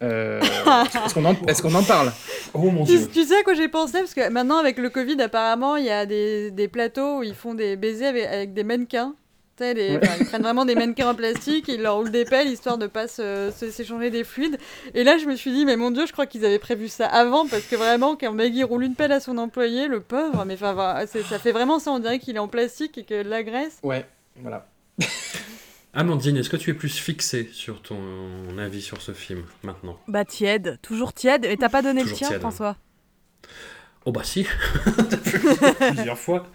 Euh, Est-ce qu'on en, est-ce qu'on en parle Oh mon Tu, dieu. tu sais à quoi j'ai pensé? Parce que maintenant, avec le Covid, apparemment, il y a des, des plateaux où ils font des baisers avec, avec des mannequins. Ouais. enfin, ils prennent vraiment des mannequins en plastique, ils leur roulent des pelles histoire de pas se- se- s'échanger des fluides. Et là, je me suis dit, mais mon dieu, je crois qu'ils avaient prévu ça avant, parce que vraiment, quand Maggie roule une pelle à son employé, le pauvre, mais enfin, ça fait vraiment ça, on dirait qu'il est en plastique et que de la graisse. Ouais, voilà. Amandine, est-ce que tu es plus fixée sur ton avis sur ce film maintenant? Bah tiède, toujours tiède. Et t'as pas donné Toujours le tien, tiède, hein. François? Oh bah si, plusieurs fois,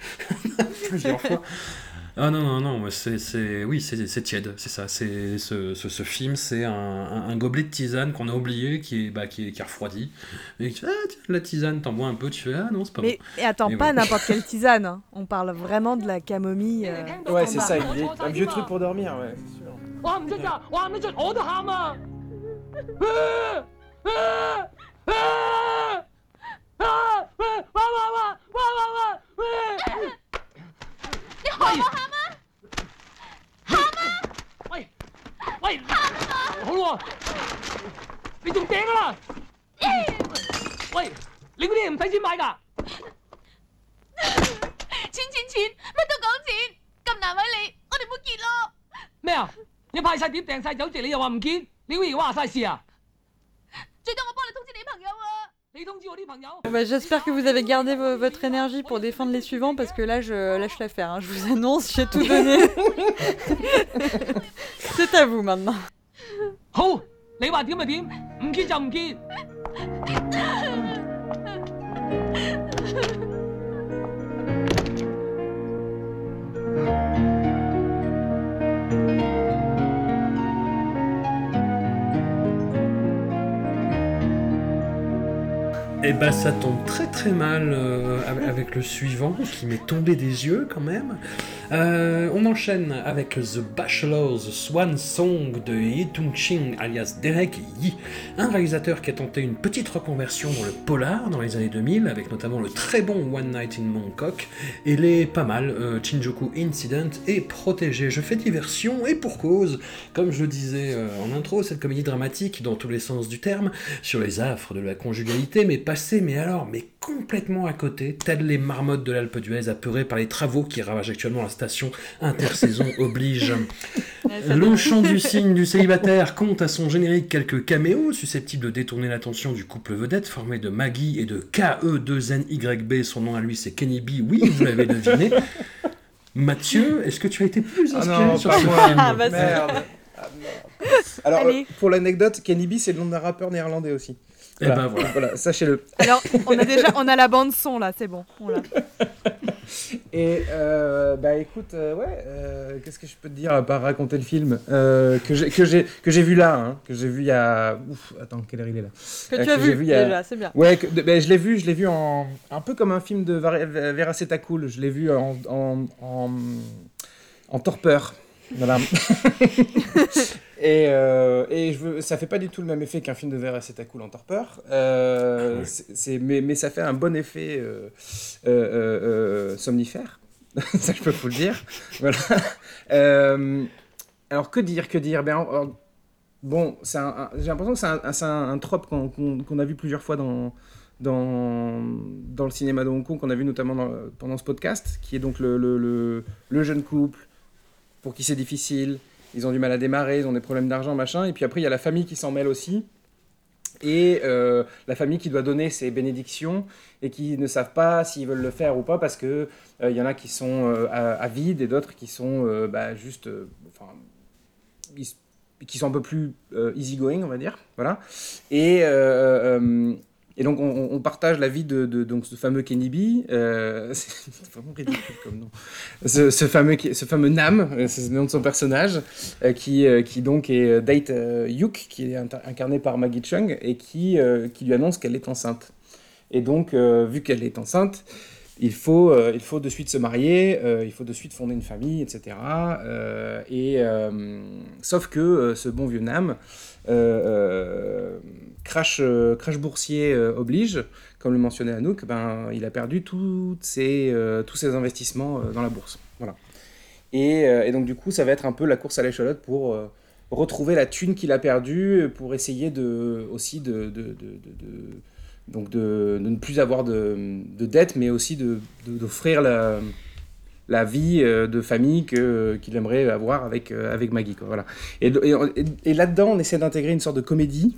plusieurs fois. Ah non, non, non, c'est, c'est, oui, c'est, c'est tiède, c'est ça. C'est, ce, ce, ce film, c'est un, un, un gobelet de tisane qu'on a oublié, qui est, bah, qui est, qui est refroidi. Et tu fais, ah, tiens, la tisane, t'en bois un peu, tu fais, ah non, c'est pas Mais bon. et attends, pas n'importe quelle tisane. hein. On parle vraiment de la camomille. euh, Ouais, c'est ça, il est un vieux truc pour dormir, ouais, 你喊我喊啊！喊啊！喂喂，好喎，你仲頂啊啦！喂，你嗰啲嘢唔使錢買㗎。錢錢錢，乜都講錢，咁難為你，我哋冇結咯。咩啊？你派晒碟訂晒酒席，你又話唔見？你好似話晒事啊？最多我幫你通知你朋友啊。Bah, j'espère que vous avez gardé votre énergie pour défendre les suivants parce que là je lâche l'affaire. Hein. Je vous annonce, j'ai tout donné. C'est à vous maintenant. bah ça tombe très très mal euh, avec le suivant qui m'est tombé des yeux quand même. Euh, on enchaîne avec The Bachelor's Swan Song de Yi Tung-ching alias Derek Yi, un réalisateur qui a tenté une petite reconversion dans le polar dans les années 2000 avec notamment le très bon One Night in Bangkok et les pas mal euh, Shinjuku Incident et Protégé. Je fais diversion et pour cause, comme je le disais euh, en intro, cette comédie dramatique dans tous les sens du terme sur les affres de la conjugalité, mais passé, mais alors, mais complètement à côté, telles les marmottes de l'Alpe d'Huez apeurées par les travaux qui ravagent actuellement la station intersaison oblige. Le chant du cygne du célibataire compte à son générique quelques caméos susceptibles de détourner l'attention du couple vedette formé de Maggie et de KE2NYB. Son nom à lui c'est Kenny B. Oui, vous l'avez deviné. Mathieu, est-ce que tu as été plus Ah inspiré non, sur ce moi. film Ah, bah, Merde. Ah. Alors, euh, pour l'anecdote, Kenny B, c'est le nom d'un rappeur néerlandais aussi. Eh ben voilà. Voilà, sachez-le. Alors, on a déjà, on a la bande son là, c'est bon. on l'a. Et euh, bah écoute, euh, ouais, euh, qu'est-ce que je peux te dire à part raconter le film euh, que j'ai que j'ai que j'ai vu là, hein, que j'ai vu il y a. Ouf, attends, quelle heure il est là Que Euh, tu as que vu, il y a- déjà, c'est bien. Ouais, que- de- ben, je l'ai vu, je l'ai vu en un peu comme un film de Veraceta Cool. Je l'ai vu en en, en, en torpeur. Voilà. et euh, et je veux, ça fait pas du tout le même effet qu'un film de Veraceta Cool en torpeur. Euh, Ouais. c'est- c'est mais, mais ça fait un bon effet euh, euh, somnifère. ça, je peux vous le dire. Voilà. Alors, que dire, que dire? Ben, alors, Bon, c'est un- un- j'ai l'impression que c'est un, c'est un, un trope qu'on qu'on- qu'on a vu plusieurs fois dans, dans, dans le cinéma de Hong Kong, qu'on a vu notamment dans- pendant ce podcast, qui est donc le, le, le, le jeune couple, pour qui c'est difficile, ils ont du mal à démarrer, ils ont des problèmes d'argent, machin, et puis après il y a la famille qui s'en mêle aussi, et euh, la famille qui doit donner ses bénédictions, et qui ne savent pas s'ils veulent le faire ou pas, parce que euh, y en a qui sont euh, avides, et d'autres qui sont euh, bah, juste... euh, enfin, qui sont un peu plus euh, easygoing, on va dire. Voilà. Et, euh, euh, et donc, on, partage la vie de, donc, ce fameux Kenny B. euh, c'est vraiment ridicule comme nom. Ce, fameux, ce fameux Nam, euh, c'est le nom de son personnage, euh, qui, euh, qui donc est Date Yuk, qui est incarné par Maggie Chung, et qui, qui lui annonce qu'elle est enceinte. Et donc, vu qu'elle est enceinte, il faut, euh, il faut de suite se marier, euh, il faut de suite fonder une famille, etc. Et, euh, sauf que ce bon vieux Nam, crash, crash boursier oblige, comme le mentionnait Anouk, ben, il a perdu toutes ses, tous ses investissements dans la bourse. Voilà. Et, et donc du coup, ça va être un peu la course à l'échalote pour retrouver la thune qu'il a perdue, pour essayer de, aussi de- donc de, ne plus avoir de, de dettes, mais aussi d'offrir la, la vie euh, de famille qu'il aimerait avoir avec, euh, avec Maggie. Quoi, voilà. Et- et là-dedans, on essaie d'intégrer une sorte de comédie.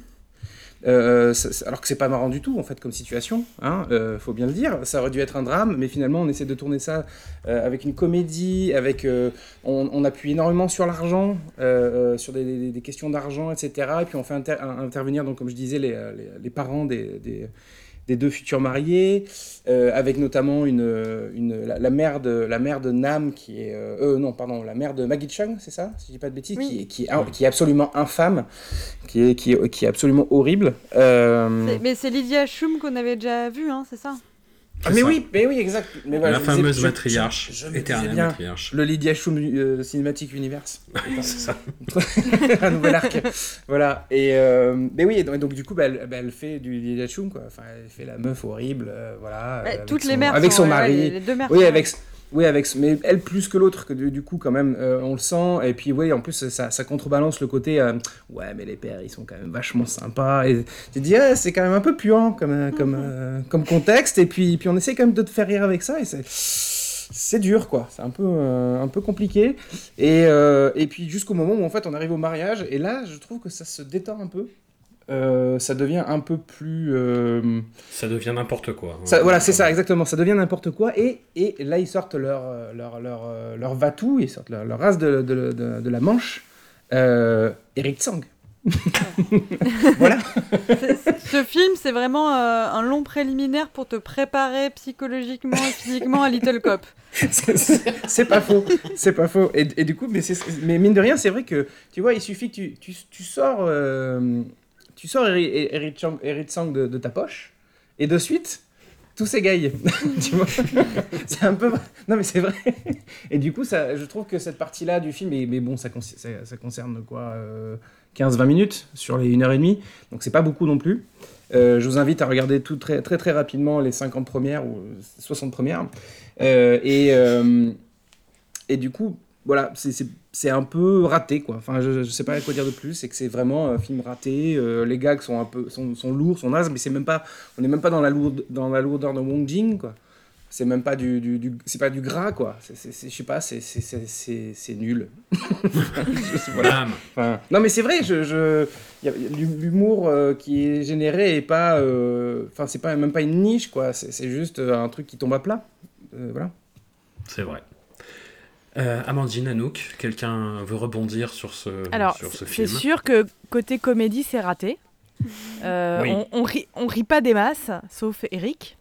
Euh, alors que c'est pas marrant du tout en fait comme situation, hein, euh, faut bien le dire. Ça aurait dû être un drame, mais finalement on essaie de tourner ça euh, avec une comédie, avec on, appuie énormément sur l'argent, sur des, questions d'argent, etc. Et puis on fait intervenir donc comme je disais les, parents des, des deux futurs mariés, euh, avec notamment une, une, la, la mère de, la mère de Nam, qui est. Euh, euh, non, pardon, la mère de Maggie Chung, c'est ça Si je dis pas de bêtises, Oui. qui, est, qui, est, qui est absolument infâme, qui est, qui est, qui est absolument horrible. Euh, Mais c'est Lydia Schum qu'on avait déjà vu, hein, c'est ça? Ah, mais oui, mais oui, exact. Mais voilà, La disais- fameuse je- matriarche, je- je me disais éternelle bien, matriarche. Le Lydia Schum euh, Cinematic Universe. c'est ça. un nouvel arc. Voilà. Et euh, mais oui, et donc, et donc, du coup, bah, elle, bah, elle fait du Lydia Schum, quoi. Enfin, elle fait la meuf horrible, euh, voilà. Avec toutes son- les mères Avec sont- son mari. les- les deux mères oui, sont- avec. Oui, avec, mais elle plus que l'autre, que du, du coup, quand même, euh, on le sent. Et puis, oui, en plus, ça, ça contrebalance le côté, euh, ouais, mais les pères, ils sont quand même vachement sympas. Et tu te dis, ah, c'est quand même un peu puant comme, euh, comme, euh, comme contexte. Et puis, puis, on essaie quand même de te faire rire avec ça. Et c'est. C'est dur, quoi. C'est un peu, un peu compliqué. Et, et puis, jusqu'au moment où, en fait, on arrive au mariage. Et là, je trouve que ça se détend un peu. Euh, ça devient un peu plus. euh, Ça devient n'importe quoi. hein. ça- voilà, c'est ça, exactement. Ça devient n'importe quoi. Et, et là, ils sortent leur, euh, leur, leur, leur Vatou, ils sortent leur, leur race de, de, de, de la Manche. Euh, Eric Tsang. voilà. Ce film, c'est vraiment euh, un long préliminaire pour te préparer psychologiquement et physiquement à Little Cop. C'est- pas faux, c'est pas faux. Et, et du coup, mais, c'est- mais mine de rien, c'est vrai que tu vois, il suffit que tu, tu, tu sors, euh, tu sors Eri- Eric Chang- de, ta poche, et de suite, tout s'égaye. tu C'est un peu. Non, mais c'est vrai. Et du coup, ça, je trouve que cette partie-là du film, mais, bon, ça, con- ça, ça concerne quoi euh, 15-20 minutes sur les 1h30, donc c'est pas beaucoup non plus. Euh, je vous invite à regarder très très rapidement les 50 premières ou 60 premières. Euh, euh, et du coup, voilà, c'est- un peu raté, quoi. Enfin, je, je sais pas quoi dire de plus, c'est que c'est vraiment un film raté. euh, les gags sont un peu sont, sont lourds, sont nazes, mais c'est même pas, on n'est même pas dans la, lourde, dans la lourdeur de Wong Jing, quoi. C'est même pas du, du, du- c'est pas du gras, quoi. Je sais pas, c'est- nul. Voilà. Enfin, non, mais c'est vrai, je, je, l'humour euh, qui est généré et pas, euh, enfin, c'est pas même pas une niche, quoi. C'est juste un truc qui tombe à plat. Voilà. C'est vrai. Euh, Amandine, Anouk, quelqu'un veut rebondir sur ce, Alors, sur ce c'est film? sûr que côté comédie, c'est raté. Euh, Oui. on, on, rit, on rit pas des masses, sauf Eric.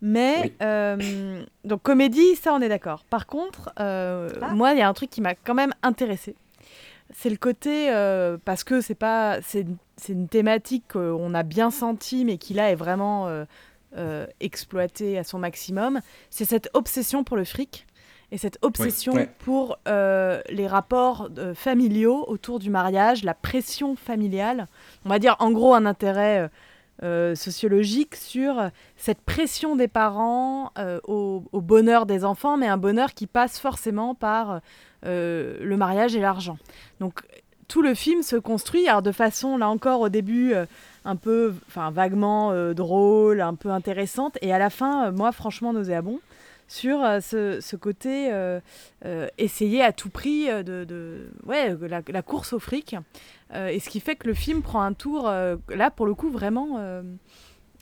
Mais, euh, donc comédie, ça, on est d'accord. Par contre, euh, moi, il y a un truc qui m'a quand même intéressé. C'est le côté, euh, parce que c'est pas, c'est une- thématique qu'on a bien senti, mais qui là est vraiment euh, euh, exploitée à son maximum. C'est cette obsession pour le fric et cette obsession Ouais. pour euh, les rapports euh, familiaux autour du mariage, la pression familiale. On va dire en gros un intérêt euh, sociologique sur cette pression des parents au, au bonheur des enfants, mais un bonheur qui passe forcément par le mariage et l'argent. Donc tout le film se construit, alors de façon, là encore, au début, un peu, enfin, vaguement drôle, un peu intéressante, et à la fin, moi, franchement, nauséabond, sur euh, ce, ce côté euh, euh, essayer à tout prix de, ouais, la, course au fric, et ce qui fait que le film prend un tour, là, pour le coup, vraiment...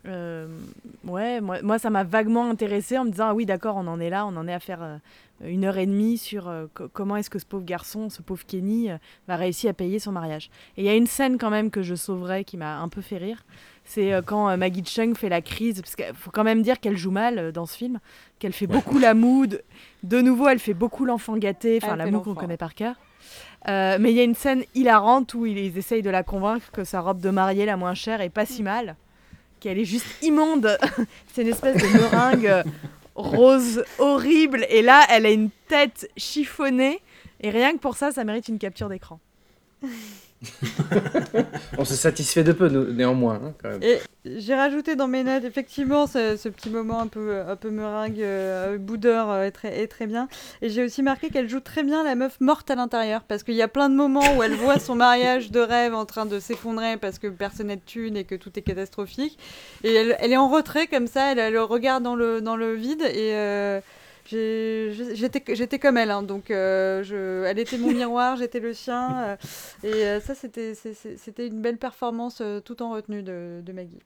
ouais, moi, ça m'a vaguement intéressé en me disant ah oui d'accord on en est là, on en est à faire une heure et demie sur co- comment est-ce que ce pauvre garçon, ce pauvre Kenny va réussir à payer son mariage. Et il y a une scène quand même que je sauverai qui m'a un peu fait rire, c'est euh, quand euh, Maggie Chung fait la crise, parce qu'il faut quand même dire qu'elle joue mal euh, dans ce film, qu'elle fait beaucoup la moue, de, nouveau elle fait beaucoup l'enfant gâté, enfin la moue qu'on connaît par cœur. Euh, mais il y a une scène hilarante où ils, ils essayent de la convaincre que sa robe de mariée la moins chère est pas si mal, qu'elle est juste immonde. C'est une espèce de meringue rose horrible. Et là, elle a une tête chiffonnée. Et rien que pour ça, ça mérite une capture d'écran. On se satisfait de peu, néanmoins, hein. Et j'ai rajouté dans mes notes, effectivement, ce, petit moment un peu, un peu meringue, euh, boudeur euh, est, très, est très bien. Et j'ai aussi marqué qu'elle joue très bien la meuf morte à l'intérieur. Parce qu'il y a plein de moments où elle voit son mariage de rêve en train de s'effondrer parce que personne n'a de thune et que tout est catastrophique. Et elle, est en retrait comme ça, elle, elle regarde dans le, dans le vide et. euh, J'étais j'étais comme elle, hein, donc euh, je, elle était mon miroir, j'étais le sien. euh, et euh, ça, c'était une belle performance euh, tout en retenue de, de Maggie.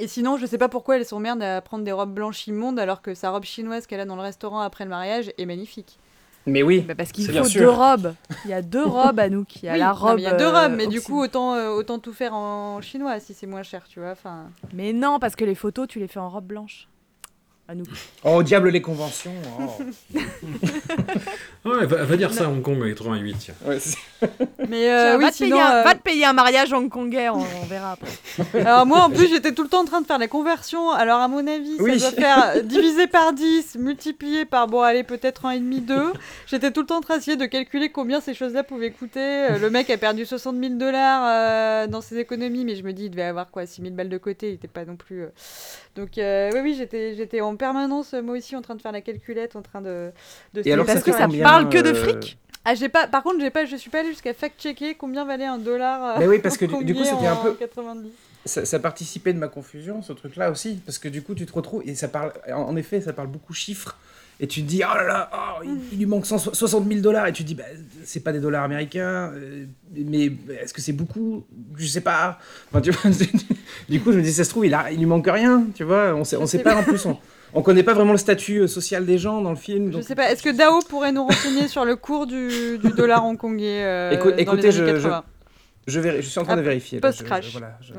Et sinon, je sais pas pourquoi elle s'emmerde à prendre des robes blanches immondes alors que sa robe chinoise qu'elle a dans le restaurant après le mariage est magnifique. Mais oui. Bah, parce qu'il faut bien sûr. deux robes. Il y a deux robes à nous. Il y a Oui, la robe. il y a deux euh, robes, mais du coup, autant, euh, autant tout faire en chinois si c'est moins cher, tu vois. Enfin, Mais non, parce que les photos, tu les fais en robe blanche. À nous. Oh, diable les conventions. oh. Ouais, va, va dire ça à Hong Kong en 88. tiens. Ouais, c'est- mais euh, Tiens, oui, va, te payer un, euh, va te payer un mariage hongkongais, on, on verra après. Alors moi en plus j'étais tout le temps en train de faire la conversion. Alors à mon avis Oui. ça doit faire divisé par 10, multiplié par bon allez peut-être un et demi 2. J'étais tout le temps en train d'essayer de calculer combien ces choses-là pouvaient coûter. Euh, Le mec a perdu 60 000 dollars euh, dans ses économies mais je me dis il devait avoir quoi 6 000 balles de côté, il était pas non plus... Donc euh, oui oui j'étais j'étais en permanence moi aussi en train de faire la calculette, en train de... de Et alors, Parce que ça combien, parle que de euh, fric. Ah j'ai pas par contre j'ai pas je suis pas allée jusqu'à fact-checker combien valait un dollar. euh, Mais oui, parce que du- du coup, c'était un peu- 90. ça, ça participait de ma confusion, ce truc-là aussi, parce que du coup, tu te retrouves, et ça parle, en en effet, ça parle beaucoup chiffres, et tu te dis, oh là là, oh, il, il lui manque 100 60 000 dollars, et tu te dis, bah, c'est pas des dollars américains, euh, mais est-ce que c'est beaucoup? Je sais pas. Enfin, tu vois, du coup, je me dis, ça se trouve, il, a, il lui manque rien, tu vois, on sait, on sait pas en plus, on, on connaît pas vraiment le statut euh, social des gens dans le film. Je donc- sais pas, est-ce que Dao pourrait nous renseigner sur le cours du, du dollar hongkongais euh, Écoute- dans les écoutez, années je- 80 Je, je suis en train Ah, de vérifier. là, je- Post-crash. je- voilà, je-.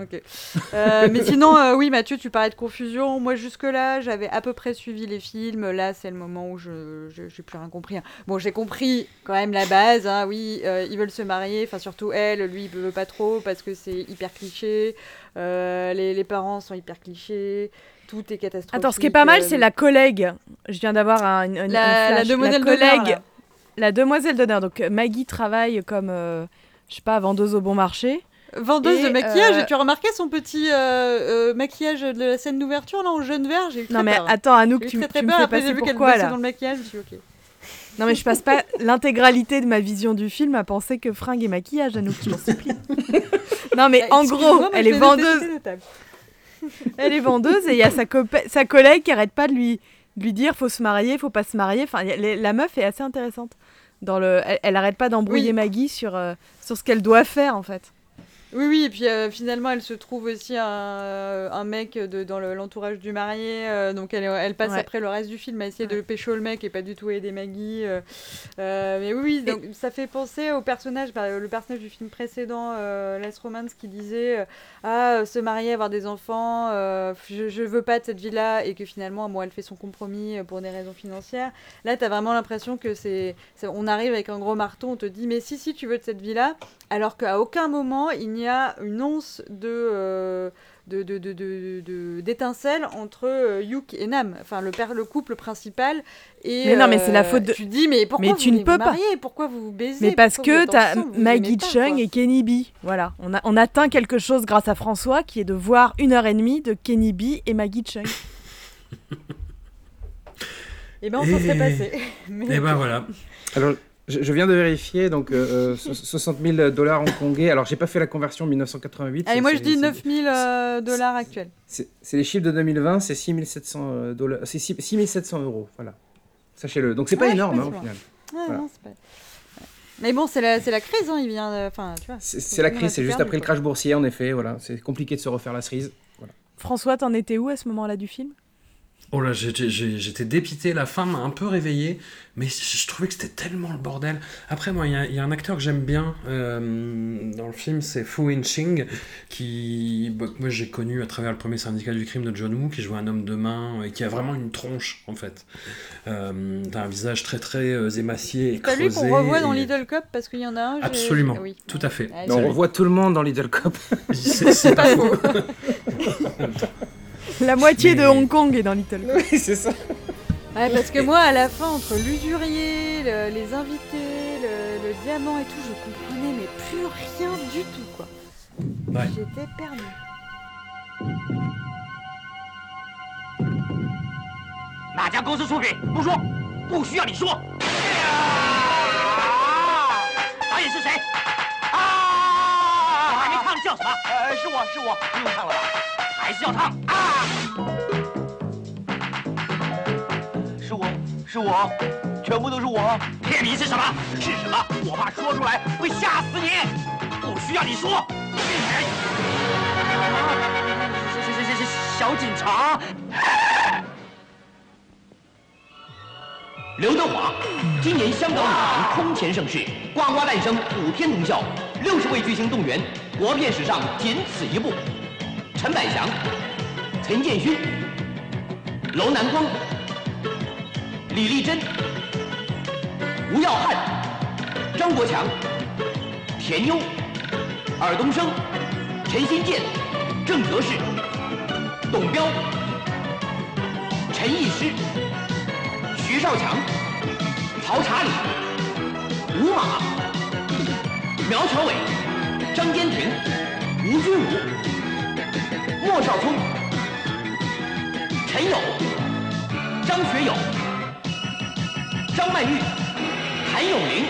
Euh, mais sinon, euh, oui, Mathieu, tu parlais de confusion. Moi, jusque-là, j'avais à peu près suivi les films. Là, c'est le moment où je je- j'ai plus rien compris. hein. Bon, j'ai compris quand même la base. hein. Oui, euh, ils veulent se marier. Enfin, surtout elle. Lui, il veut pas trop parce que c'est hyper cliché. Euh, les, les parents sont hyper clichés. Tout est catastrophique. Attends, ce qui est pas mal, euh, c'est la collègue. Je viens d'avoir un, une, une La- demoiselle d'honneur, collègue. La demoiselle d'honneur. Donc euh, Maggie travaille comme, euh, je sais pas, vendeuse au bon marché. Vendeuse Et, de maquillage, euh, et tu as remarqué son petit euh, euh, maquillage de la scène d'ouverture là en jaune vert? J'ai eu très Non mais peur. attends, Anouk, tu, très, très tu me peur. fais Après, j'ai passer vu pourquoi là dans le maquillage, je me suis dit, ok. Non mais je passe pas l'intégralité de ma vision du film à penser que fringues et maquillage, Anouk, je t'en supplie. non mais Bah, en gros, elle est vendeuse. Elle est vendeuse et il y a sa, sa collègue qui arrête pas de lui, de lui dire faut se marier, faut pas se marier. Enfin, a- la meuf est assez intéressante. Dans le, elle, elle arrête pas d'embrouiller Oui. Maggie sur, euh, sur ce qu'elle doit faire en fait. Oui, oui, et puis euh, finalement, elle se trouve aussi un, euh, un mec de, dans le- l'entourage du marié, euh, donc elle, elle passe Ouais. après le reste du film à essayer de pécho le mec et pas du tout aider Maggie. euh, mais oui, donc, ça fait penser au personnage, bah, le personnage du film précédent, Last Romance, qui disait Ah, se marier, avoir des enfants, je, je veux pas de cette vie-là, et que finalement, bon, elle fait son compromis pour des raisons financières. Là, t'as vraiment l'impression que c'est. c'est- On arrive avec un gros marteau, on te dit Mais si, si, tu veux de cette vie-là, alors qu'à aucun moment il n'y a une once de. euh, de, de, de, de- de- d'étincelle entre euh, Yuk et Nam, enfin le père, le couple principal. Et, Mais non, mais c'est la euh, faute de- Tu dis, mais pourquoi Mais vous tu ne peux vous pas. Pourquoi vous vous baisez? Mais parce que t'as Maggie Chung quoi. et Kenny B. Voilà, on, a, on atteint quelque chose grâce à François qui est de voir une heure et demie de Kenny B et Maggie Chung. Eh ben, on s'en serait Et- passé. Et ben ok. voilà. Alors, je, je viens de vérifier, donc euh, euh, so- 60 000 dollars hongkongais. Alors, j'ai pas fait la conversion 1988. Allez, c'est- moi je c'est- dis c'est- 9000 euh, dollars actuels. C'est c'est les chiffres de 2020, c'est 6700 euh, dollars, c'est 6 6700 euros, voilà. Sachez-le. Donc c'est pas Ouais, énorme hein, au final. Ouais, Voilà. non, c'est pas- Mais bon, c'est la, c'est la crise, hein, il vient. de- Enfin, tu vois. C'est c'est la crise, c'est tout juste après le crash boursier, en effet. Voilà, c'est compliqué de se refaire la cerise. Voilà. François, t'en étais où à ce moment-là du film? Oh là, j'étais dépité, la fin m'a un peu réveillé, mais je je trouvais que c'était tellement le bordel. Après, moi, il y, a- il y a un acteur que j'aime bien euh, dans le film, c'est Fu Winching, qui, bah, que moi j'ai connu à travers le premier syndicat du crime de John Woo, qui joue un homme de main et qui a vraiment une tronche, en fait. Euh, T'as un visage très très euh, émacié et T'as lui creusé. qu'on revoit dans Little Cup parce qu'il y en a un. Absolument, Ah oui. tout à fait. Ah, on revoit tout le monde dans Little Cop. C'est c'est pas faux. La moitié Mais- de Hong Kong est dans Little Cop. oui, c'est ça. Ouais, parce que moi, à la fin, entre l'usurier, le- les invités, le, le diamant et tout, je comprenais mais plus rien du tout, quoi. Ouais. J'étais perdue. 哪家是我，全部都是我。骗你是什么？是什么？我怕说出来会吓死你。不需要你说。是是是是是小警察。刘德华，今年香港影坛空前盛世，呱呱诞生，普天同笑，六十位巨星动员，国片史上仅此一部。陈百祥、陈建勋、楼南光、李丽珍、吴耀汉、张国强、田优、尔冬升、陈新建、郑德士、董彪、陈义师、徐少强、曹查理、吴马、苗侨伟、张坚庭、吴君如、莫少聪、陈友、张学友、张曼玉、谭咏麟。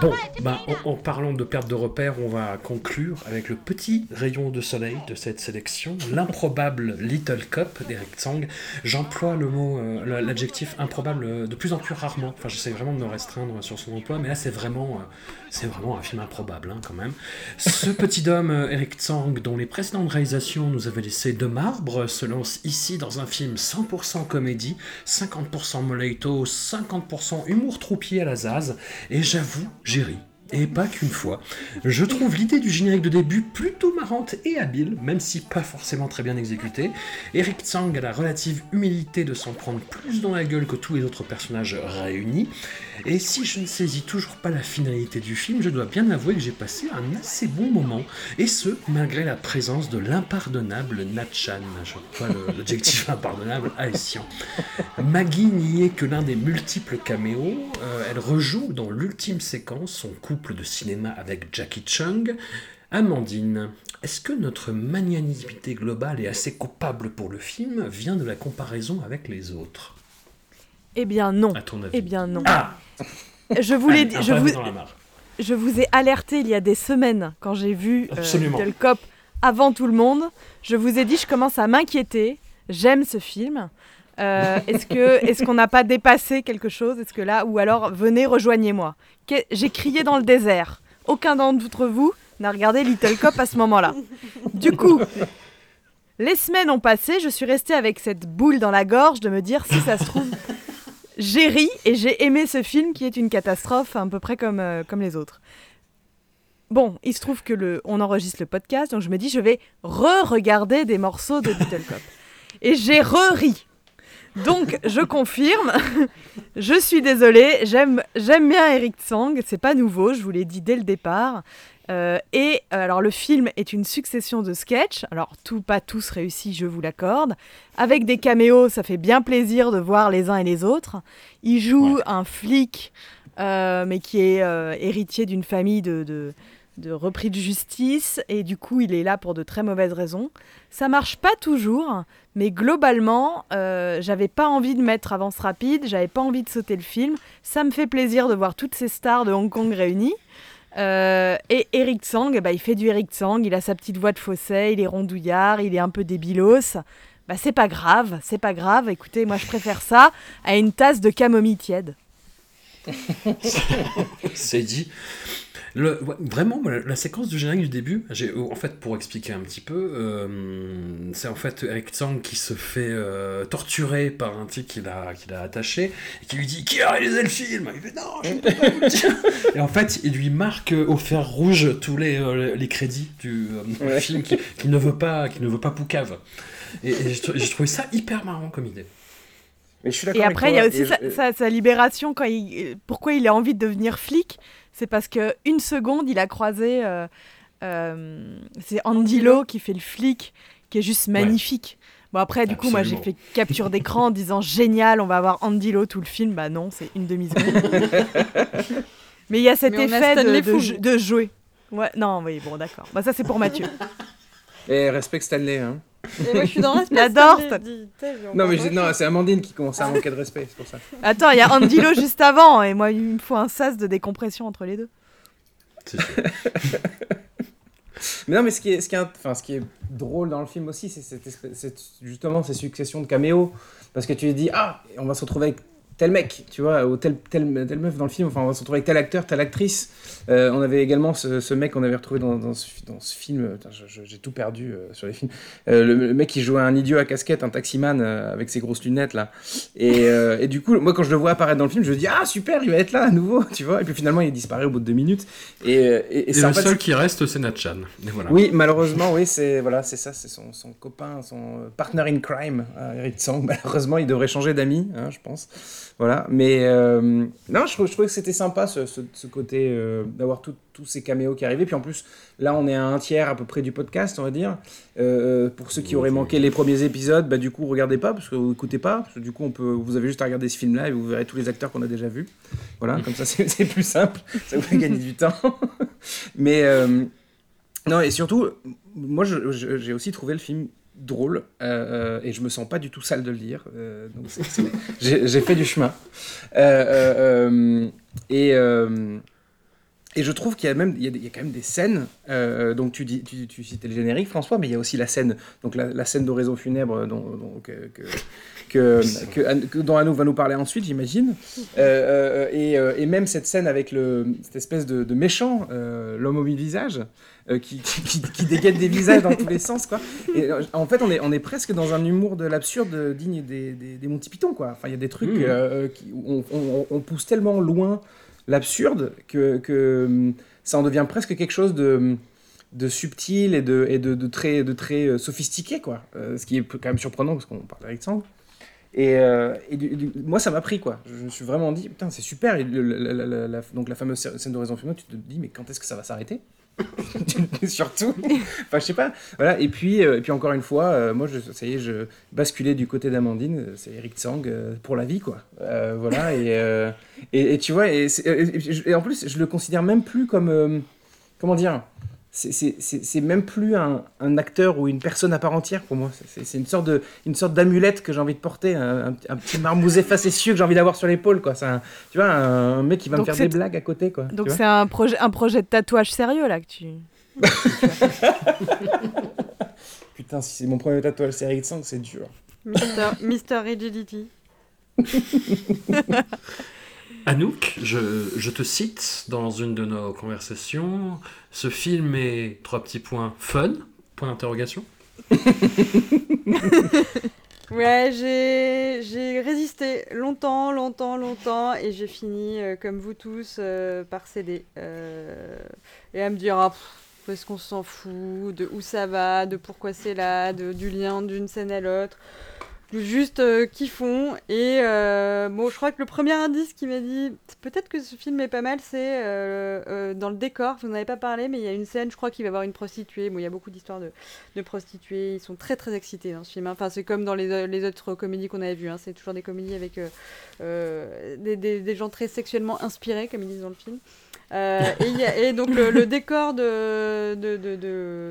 Bon, bah, en, en parlant de perte de repères, on va conclure avec le petit rayon de soleil de cette sélection, l'improbable Little Cup d'Eric Tsang. J'emploie le mot, euh, l'adjectif improbable euh, de plus en plus rarement. Enfin, j'essaie vraiment de me restreindre sur son emploi, mais là, c'est vraiment, euh, c'est vraiment un film improbable, hein, quand même. Ce petit homme, euh, Eric Tsang, dont les précédentes réalisations nous avaient laissé de marbre, se lance ici dans un film 100% comédie, 50% moleito, 50% humour troupier à la Zaz, et j'avoue, j'ai ri. Et pas qu'une fois. Je trouve l'idée du générique de début plutôt marrante et habile, même si pas forcément très bien exécutée. Eric Tsang a la relative humilité de s'en prendre plus dans la gueule que tous les autres personnages réunis. Et si je ne saisis toujours pas la finalité du film, je dois bien avouer que j'ai passé un assez bon moment. Et ce, malgré la présence de l'impardonnable Natchan. Je vois l'adjectif impardonnable haïtien. Maggie n'y est que l'un des multiples caméos. Euh, elle rejoue dans l'ultime séquence son couple de cinéma avec Jackie Chung. Amandine, est-ce que notre magnanimité globale et assez coupable pour le film vient de la comparaison avec les autres? Eh bien non. À ton avis Eh bien non. Ah Je vous l'ai dit, un je vous, je vous ai alerté il y a des semaines quand j'ai vu euh, Cop avant tout le monde. Je vous ai dit, je commence à m'inquiéter. J'aime ce film. Euh, est-ce que est-ce qu'on n'a pas dépassé quelque chose? Est-ce que là ou alors venez rejoignez-moi. J'ai crié dans le désert. Aucun d'entre vous n'a regardé Little Cop à ce moment-là. Du coup, les semaines ont passé. Je suis restée avec cette boule dans la gorge de me dire si ça se trouve j'ai ri et j'ai aimé ce film qui est une catastrophe à peu près comme, euh, comme les autres. Bon, il se trouve que le, on enregistre le podcast, donc je me dis je vais re-regarder des morceaux de Little Cop. Et j'ai re-ri. Donc je confirme, je suis désolée, j'aime j'aime bien Eric Tsang, c'est pas nouveau, je vous l'ai dit dès le départ. Euh, et euh, alors le film est une succession de sketchs, alors tout pas tous réussis, je vous l'accorde, avec des caméos, ça fait bien plaisir de voir les uns et les autres. Il joue un flic, euh, mais qui est euh, héritier d'une famille de, de, de repris de justice, et du coup il est là pour de très mauvaises raisons. Ça marche pas toujours, mais globalement, euh, j'avais pas envie de mettre avance rapide, j'avais pas envie de sauter le film. Ça me fait plaisir de voir toutes ces stars de Hong Kong réunies. Euh, et Eric Tsang, ben, il fait du Eric Tsang, il a sa petite voix de fausset, il est rondouillard, il est un peu débilos. Bah, c'est pas grave, c'est pas grave. Écoutez, moi je préfère ça à une tasse de camomille tiède. C'est dit. Le, ouais, vraiment, la, la séquence du générique du début, j'ai, en fait, pour expliquer un petit peu, euh, c'est en fait Eric Tsang qui se fait euh, torturer par un type qu'il a, qu'il a attaché et qui lui dit Qui a réalisé le film? Il fait Non, je ne peux pas vous le dire. Et en fait, il lui marque euh, au fer rouge tous les, euh, les crédits du, euh, Ouais. film qui, qui ne veut pas, qui ne veut pas Poucave. Et, et j'ai trou- j'ai trouvé ça hyper marrant comme idée. Mais je suis d'accord Et après, il y a aussi et sa, je- sa- sa libération quand il. Pourquoi il a envie de devenir flic? C'est parce que une seconde, il a croisé. euh, euh, c'est Andy Lo qui fait le flic, qui est juste magnifique. Bon après, du coup, moi j'ai fait capture d'écran en disant génial, on va avoir Andy Lo tout le film. Bah non, c'est une demi seconde. Mais il y a cet Mais on a effet de, de, jouer. Ouais, non, oui, bon, d'accord. Bah ça c'est pour Mathieu. Et respecte Stanley. Hein. Et moi, je suis dans le respect. J'adore Non, mais non, c'est Amandine qui commence à manquer de respect, c'est pour ça. Attends, il y a Andy Lo juste avant, et moi il me faut un sas de décompression entre les deux. Mais non, mais ce qui est, ce qui est, enfin, ce qui est drôle dans le film aussi, c'est justement ces successions de caméos. Parce que tu dis, ah, on va se retrouver avec tel mec, tu vois, ou tel, tel, telle meuf dans le film, enfin on va se retrouver avec tel acteur, telle actrice. Euh, on avait également ce, ce mec qu'on avait retrouvé dans, dans, ce, dans ce film, je- j'ai tout perdu euh, sur les films, Euh, le, le mec qui jouait un idiot à casquette, un taximan euh, avec ses grosses lunettes là. Et, euh, et du coup, moi quand je le vois apparaître dans le film, je me dis ah super, il va être là à nouveau, tu vois. Et puis finalement il disparaît au bout de deux minutes. Et, euh, et, le seul qui reste, c'est Natchan. Voilà. oui, malheureusement, oui, c'est voilà, c'est ça, c'est son, son copain, son euh, partner in crime, euh, Eric Tsang. Malheureusement, il devrait changer d'amis, hein, je pense. Voilà, mais euh, non, je, je trouvais que c'était sympa ce, ce- ce côté euh, d'avoir tous ces caméos qui arrivaient. Puis en plus, là, on est à un tiers à peu près du podcast, on va dire. Euh, pour ceux qui auraient manqué les premiers épisodes, bah du coup, regardez pas parce que vous écoutez pas, parce que du coup, on peut, vous avez juste à regarder ce film-là et vous verrez tous les acteurs qu'on a déjà vus. Voilà, comme ça, c'est plus simple, ça vous fait gagner du temps. mais non, et surtout, moi, j'ai aussi trouvé le film drôle euh, et je me sens pas du tout sale de le dire. euh, donc j'ai fait du chemin. Euh, et, et je trouve qu'il y a même il y a, des- il y a quand même des scènes. euh, donc tu, dis, tu, tu citais le générique, François, mais il y a aussi la scène, donc la, la scène d'oraison funèbre dont, dont- que, que, que, que, Anne- que- dont Anouk va nous parler ensuite, j'imagine. Euh, euh, et, euh, et même cette scène avec le, cette espèce de, de méchant, euh, l'homme au mille visages, euh, qui, qui, dégaine des visages dans tous les sens, quoi. Et euh, en fait, on est, on est presque dans un humour de l'absurde digne des, des, des Monty Python, quoi. Enfin, il y a des trucs, euh, qui, on- on pousse tellement loin l'absurde que, que hum, ça en devient presque quelque chose de de subtil et de, et de, de très, de très euh, sophistiqué, quoi. Euh, ce qui est quand même surprenant parce qu'on parle Sang. Et, euh, et moi, ça m'a pris, quoi. Je me suis vraiment dit, putain, c'est super. La, donc, la fameuse scène d'horizon funèbre, tu te dis, mais quand est-ce que ça va s'arrêter? Surtout. Enfin, je sais pas. Voilà. Et puis, euh, et puis encore une fois, euh, moi, je, ça y est, je basculais du côté d'Amandine. C'est Eric Tsang euh, pour la vie, quoi. Voilà. Et, et, tu vois, et, et- en plus, je le considère même plus comme. comment dire c'est- c'est c'est- c'est même plus un, un acteur ou une personne à part entière pour moi. C'est- C'est une sorte de une sorte d'amulette que j'ai envie de porter, un, un- un petit marmousé facétieux que j'ai envie d'avoir sur l'épaule, quoi. C'est un, tu vois, un, mec qui va Donc me faire des blagues à côté, quoi. Donc c'est un projet, un projet de tatouage sérieux là que tu. Putain, si c'est mon premier tatouage, Eric Sang, c'est dur. Mister, Mister Rigidity. Anouk, je, je te cite dans une de nos conversations. Ce film est trois petits points fun. Point d'interrogation. Ouais, j'ai j'ai résisté longtemps, longtemps, longtemps, et j'ai fini, euh, comme vous tous, euh, par céder. Euh, et à me dire, ah, pff, est-ce qu'on s'en fout, de où ça va, de pourquoi c'est là, de, du lien d'une scène à l'autre? Juste euh, kiffons. Et euh, bon, je crois que le premier indice qui m'a dit peut-être que ce film est pas mal, c'est euh, euh, dans le décor. Vous n'en avez pas parlé, mais il y a une scène, je crois qu'il va y avoir une prostituée. Bon, il y a beaucoup d'histoires de, de prostituées. Ils sont très très excités dans ce film. hein. Enfin, c'est comme dans les, les autres comédies qu'on avait vues. hein. C'est toujours des comédies avec des, des- des gens très sexuellement inspirés, comme ils disent dans le film. Et, donc le, décor de, de, de,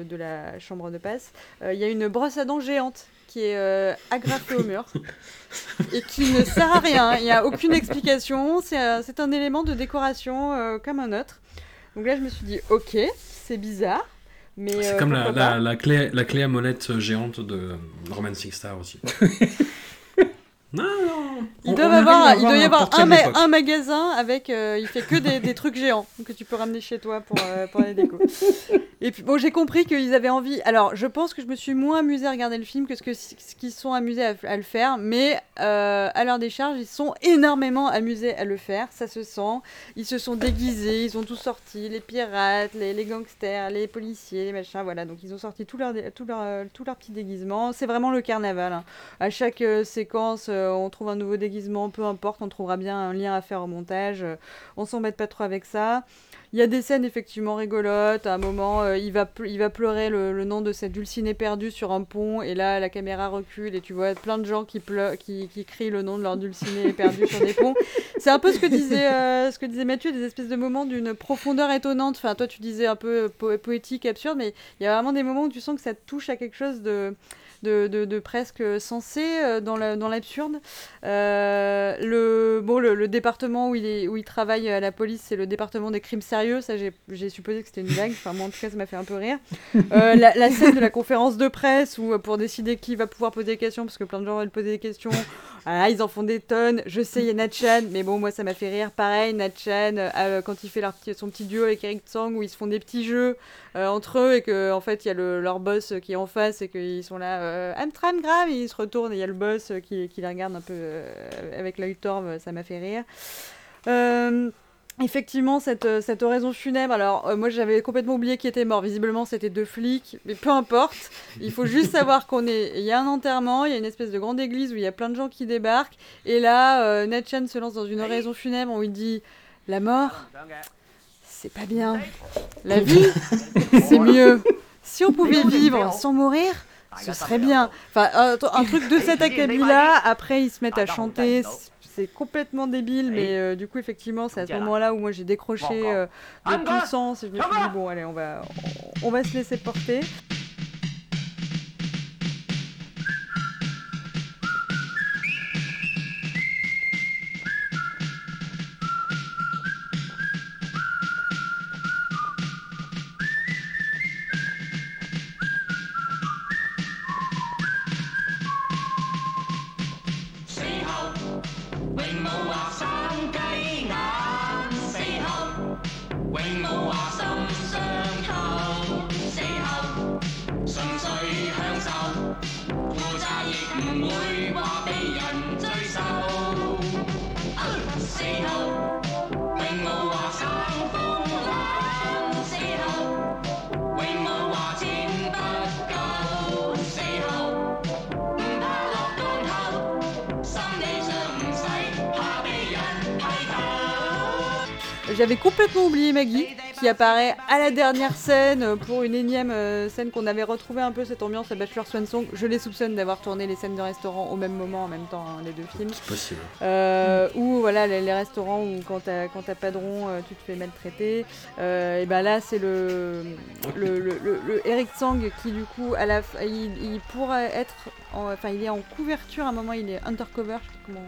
de- la chambre de passe, il y a une brosse à dents géante qui est euh, agrafée au mur et qui ne sert à rien. Il n'y a aucune explication. C'est un, c'est un élément de décoration euh, comme un autre. Donc là, je me suis dit, ok, c'est bizarre. Mais C'est euh, comme la clé, la clé à molette géante de Romancing Star aussi. non, non. Ils doivent avoir, il doit y avoir un, ma- magasin avec, euh, il fait que des, des trucs géants que tu peux ramener chez toi pour, euh, pour les décos. Et puis bon, j'ai compris qu'ils avaient envie. Alors, je pense que je me suis moins amusée à regarder le film que ce qu'ils se sont amusés à, à le faire, mais euh, à leur décharge, ils sont énormément amusés à le faire. Ça se sent. Ils se sont déguisés, ils ont tout sorti, les pirates, les, les gangsters, les policiers, les machins. Voilà, donc ils ont sorti tous leurs tout leur, euh, tout leur petits déguisements. C'est vraiment le carnaval. hein. À chaque séquence, on trouve un nouveau déguisement, peu importe, on trouvera bien un lien à faire au montage. euh, on s'embête pas trop avec ça. Il y a des scènes effectivement rigolotes. À un moment, euh, il, va il va pleurer le, le nom de cette dulcinée perdue sur un pont, et là, la caméra recule, et tu vois plein de gens qui, qui, qui crient le nom de leur dulcinée perdue sur des ponts. C'est un peu ce que disait, euh, ce que disait Mathieu, des espèces de moments d'une profondeur étonnante. Enfin, toi, tu disais un peu po- poétique, absurde, mais il y a vraiment des moments où tu sens que ça touche à quelque chose de de, presque sensé euh, dans la- dans l'absurde. Euh, le, bon, le, département où il, travaille à la police, c'est le département des crimes sérieux. Ça, j'ai supposé que c'était une blague. Enfin, moi, en tout cas, ça m'a fait un peu rire. Euh, la, scène de la conférence de presse où, pour décider qui va pouvoir poser des questions, parce que plein de gens veulent poser des questions, ah, ils en font des tonnes. Je sais, il y a Natchan, mais bon, moi, ça m'a fait rire. Pareil, Natchan, euh, quand il fait leur son petit duo avec Eric Tsang, où ils se font des petits jeux euh, entre eux, et que en fait, il y a le, leur boss qui est en face, et qu'ils sont là, euh, I'm tram grave, et ils se retournent, et il y a le boss qui, qui les regarde un peu euh, avec l'œil torve, ça m'a fait rire. Euh, Effectivement, cette, cette oraison funèbre, alors moi j'avais complètement oublié qui était mort. Visiblement, c'était deux flics, mais peu importe. Il faut juste savoir qu'on est. Il y a un enterrement, il y a une espèce de grande église où il y a plein de gens qui débarquent. Et là, Ned Chen se lance dans une oraison funèbre où il dit La mort, c'est pas bien. La vie, c'est mieux. Si on pouvait vivre sans mourir, ce serait bien. Enfin, un, un truc de cet acabit-là. Après, ils se mettent à chanter. C'est complètement débile, mais euh, du coup, effectivement, c'est à ce moment-là où moi j'ai décroché euh, de tout sens et je me suis dit, bon, allez, on va, on va se laisser porter. Qui apparaît à la dernière scène pour une énième euh, scène qu'on avait retrouvé un peu cette ambiance à Bachelor Swan Song. Je les soupçonne d'avoir tourné les scènes de restaurant au même moment, en même temps, hein, les deux films. C'est possible. Euh, Ou voilà, les, les restaurants où quand t'as quand t'as pas de rond, euh, tu te fais maltraiter. Euh, et ben là, c'est le, le, le, le- Eric Tsang qui, du coup, à la, il, il pourra être. En- Enfin, il est en couverture à un moment, il est undercover, je sais pas comment.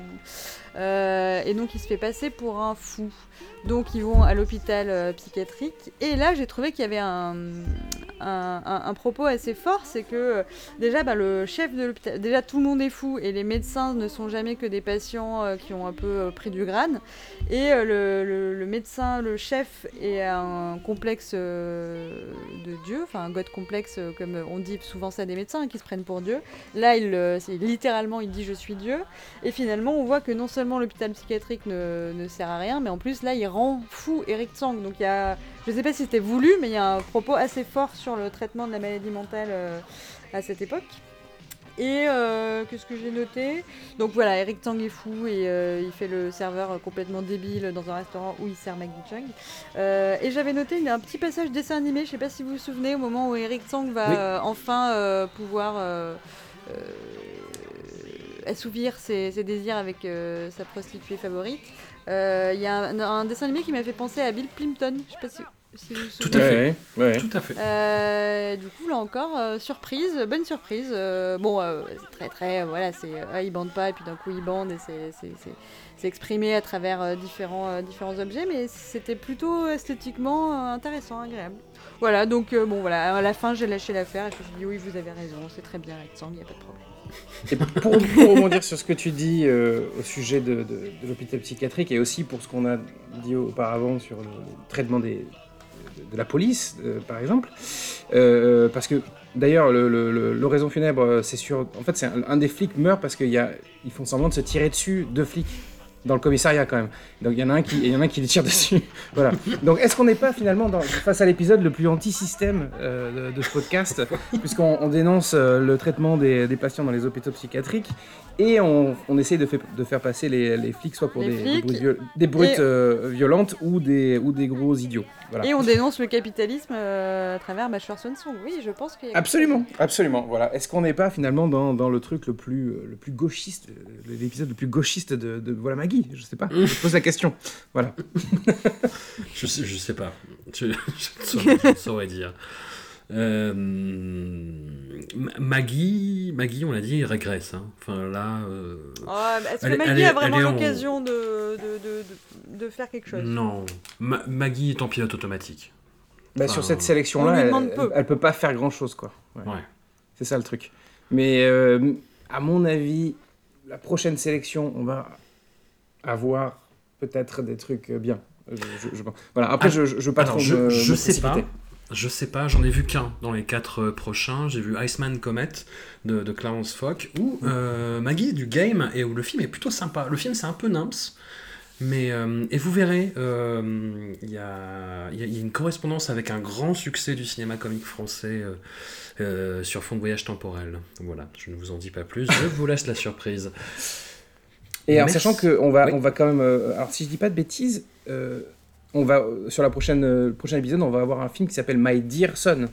Euh, et donc, il se fait passer pour un fou. Donc, ils vont à l'hôpital euh, psychiatrique. Et là, j'ai trouvé qu'il y avait un, un, propos assez fort c'est que euh, déjà, bah, le chef de l'hôpital. Déjà, tout le monde est fou et les médecins ne sont jamais que des patients qui ont un peu pris du grane. Et le, médecin, le chef, est un complexe de Dieu, enfin un god complexe, comme on dit souvent ça des médecins hein, qui se prennent pour Dieu. Là, il, euh, littéralement, il dit je suis Dieu. Et finalement, on voit que non seulement l'hôpital psychiatrique ne, ne sert à rien, mais en plus, là, il rend fou Eric Tsang. Donc, il y a, je sais pas si c'était voulu, mais il y a un propos assez fort sur le traitement de la maladie mentale euh, à cette époque. Et euh, qu'est-ce que j'ai noté? Donc voilà, Eric Tang est fou et euh, il fait le serveur complètement débile dans un restaurant où il sert Maggie Chung. Euh, et j'avais noté il y a un petit passage dessin animé, je sais pas si vous vous souvenez, au moment où Eric Tang va Oui. enfin pouvoir assouvir ses, ses désirs avec euh, sa prostituée favorite. Euh, Il y a un, un dessin animé qui m'a fait penser à Bill Plimpton, je sais pas si, si vous vous Tout souvenez. à fait. Ouais, ouais. Tout à fait. Euh, du coup, là encore, euh, surprise, bonne surprise. Euh, bon, euh, c'est très très, euh, voilà, c'est, euh, il bande pas et puis d'un coup il bande et c'est, c'est, c'est- c'est exprimé à travers euh, différents, euh, différents objets, mais c'était plutôt esthétiquement euh, intéressant, agréable. Voilà, donc euh, bon, voilà, à la fin j'ai lâché l'affaire et je me suis dit oui, vous avez raison, c'est très bien sang, il n'y a pas de problème. Et pour, pour rebondir sur ce que tu dis euh, au sujet de, de- de l'hôpital psychiatrique et aussi pour ce qu'on a dit auparavant sur le, traitement des, de, de la police, euh, par exemple, parce que d'ailleurs le- le- le- l'oraison funèbre, c'est sûr, en fait c'est un, un des flics meurt parce qu'ils font semblant de se tirer dessus, deux flics dans le commissariat quand même. Donc il y en a un qui, y en a un qui les tire dessus. voilà. Donc est-ce qu'on n'est pas finalement dans- face à l'épisode le plus anti-système euh, de, de ce podcast, puisqu'on on dénonce euh, le traitement des, des patients dans les hôpitaux psychiatriques et on, on essaye de, fait- de faire passer les, les flics soit pour Les des, brutes, viol- des brutes, et- euh, violentes ou des, ou des gros idiots. Voilà. Et on dénonce le capitalisme euh, à travers Bachelor Swan Song. Oui, je pense qu'il y a... Absolument, absolument. Voilà. Est-ce qu'on n'est pas finalement dans, dans le truc le plus, le plus gauchiste, l'épisode le plus gauchiste de, de Voilà Maggie Je sais pas. Je pose la question. Voilà. Je sais, je sais pas. Je, je ne saurais, je ne saurais dire. Euh, Ma- Maggie, Maggie, on l'a dit, régresse. hein. Enfin là, euh, mais Est-ce que Maggie elle a vraiment en- l'occasion de, de, de, faire quelque chose? Non, Ma- Maggie est en pilote automatique. Bah, Enfin, sur cette on sélection-là, lui elle, demande peu. elle- elle peut pas faire grand-chose, quoi. Ouais. Ouais. C'est ça le truc. Mais euh, à mon avis, la prochaine sélection, on va avoir peut-être des trucs euh, bien. Je, je- je pense. Voilà. Après, Ah, je, je, pas Alors, trop je, me- je me sais pas. Je sais pas, j'en ai vu qu'un dans les quatre euh, prochains. J'ai vu Iceman Comet de, de Clarence Fock, où euh, Maggie est du game et où le film est plutôt sympa. Le film, c'est un peu nimps, mais. euh, et vous verrez, euh, il y, a, y a- il y a une correspondance avec un grand succès du cinéma comique français sur fond de voyage temporel. Voilà, je ne vous en dis pas plus, je vous laisse la surprise. Et en sachant qu'on va, Oui. on va quand même. euh, alors, si je dis pas de bêtises, euh, on va euh, sur la prochaine, euh, le prochain épisode, on va avoir un film qui s'appelle My Dear Son.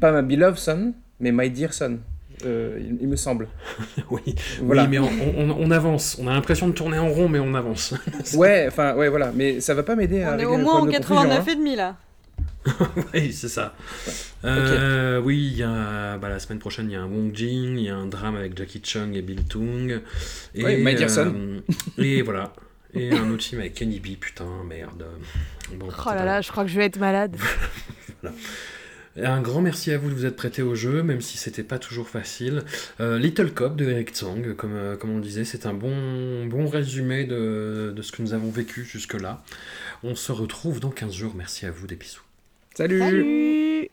Pas My Beloved Son, mais My Dear Son. Euh, il, il me semble. oui, Voilà. oui, mais on, on- on avance. On a l'impression de tourner en rond, mais on avance. Ouais, enfin, ouais, voilà. Mais ça va pas m'aider à On est au moins en problème de confusion, 89 hein. et demi là. oui, c'est ça. Euh, Oui, il y a, bah, la semaine prochaine, il y a un Wong Jing, il y a un drame avec Jackie Chung et Bill Tung. Et, Ouais, Son. euh, et voilà. Et un autre film avec Kenny B, putain, merde. Bon, Oh là là, je crois que je vais être malade. Un grand merci à vous de vous être prêté au jeu, même si c'était pas toujours facile. Euh, Little Cop de Eric Tsang, comme, euh, comme on le disait, c'est un bon, bon résumé de, de ce que nous avons vécu jusque-là. On se retrouve dans 15 jours. Merci à vous, des bisous. Salut,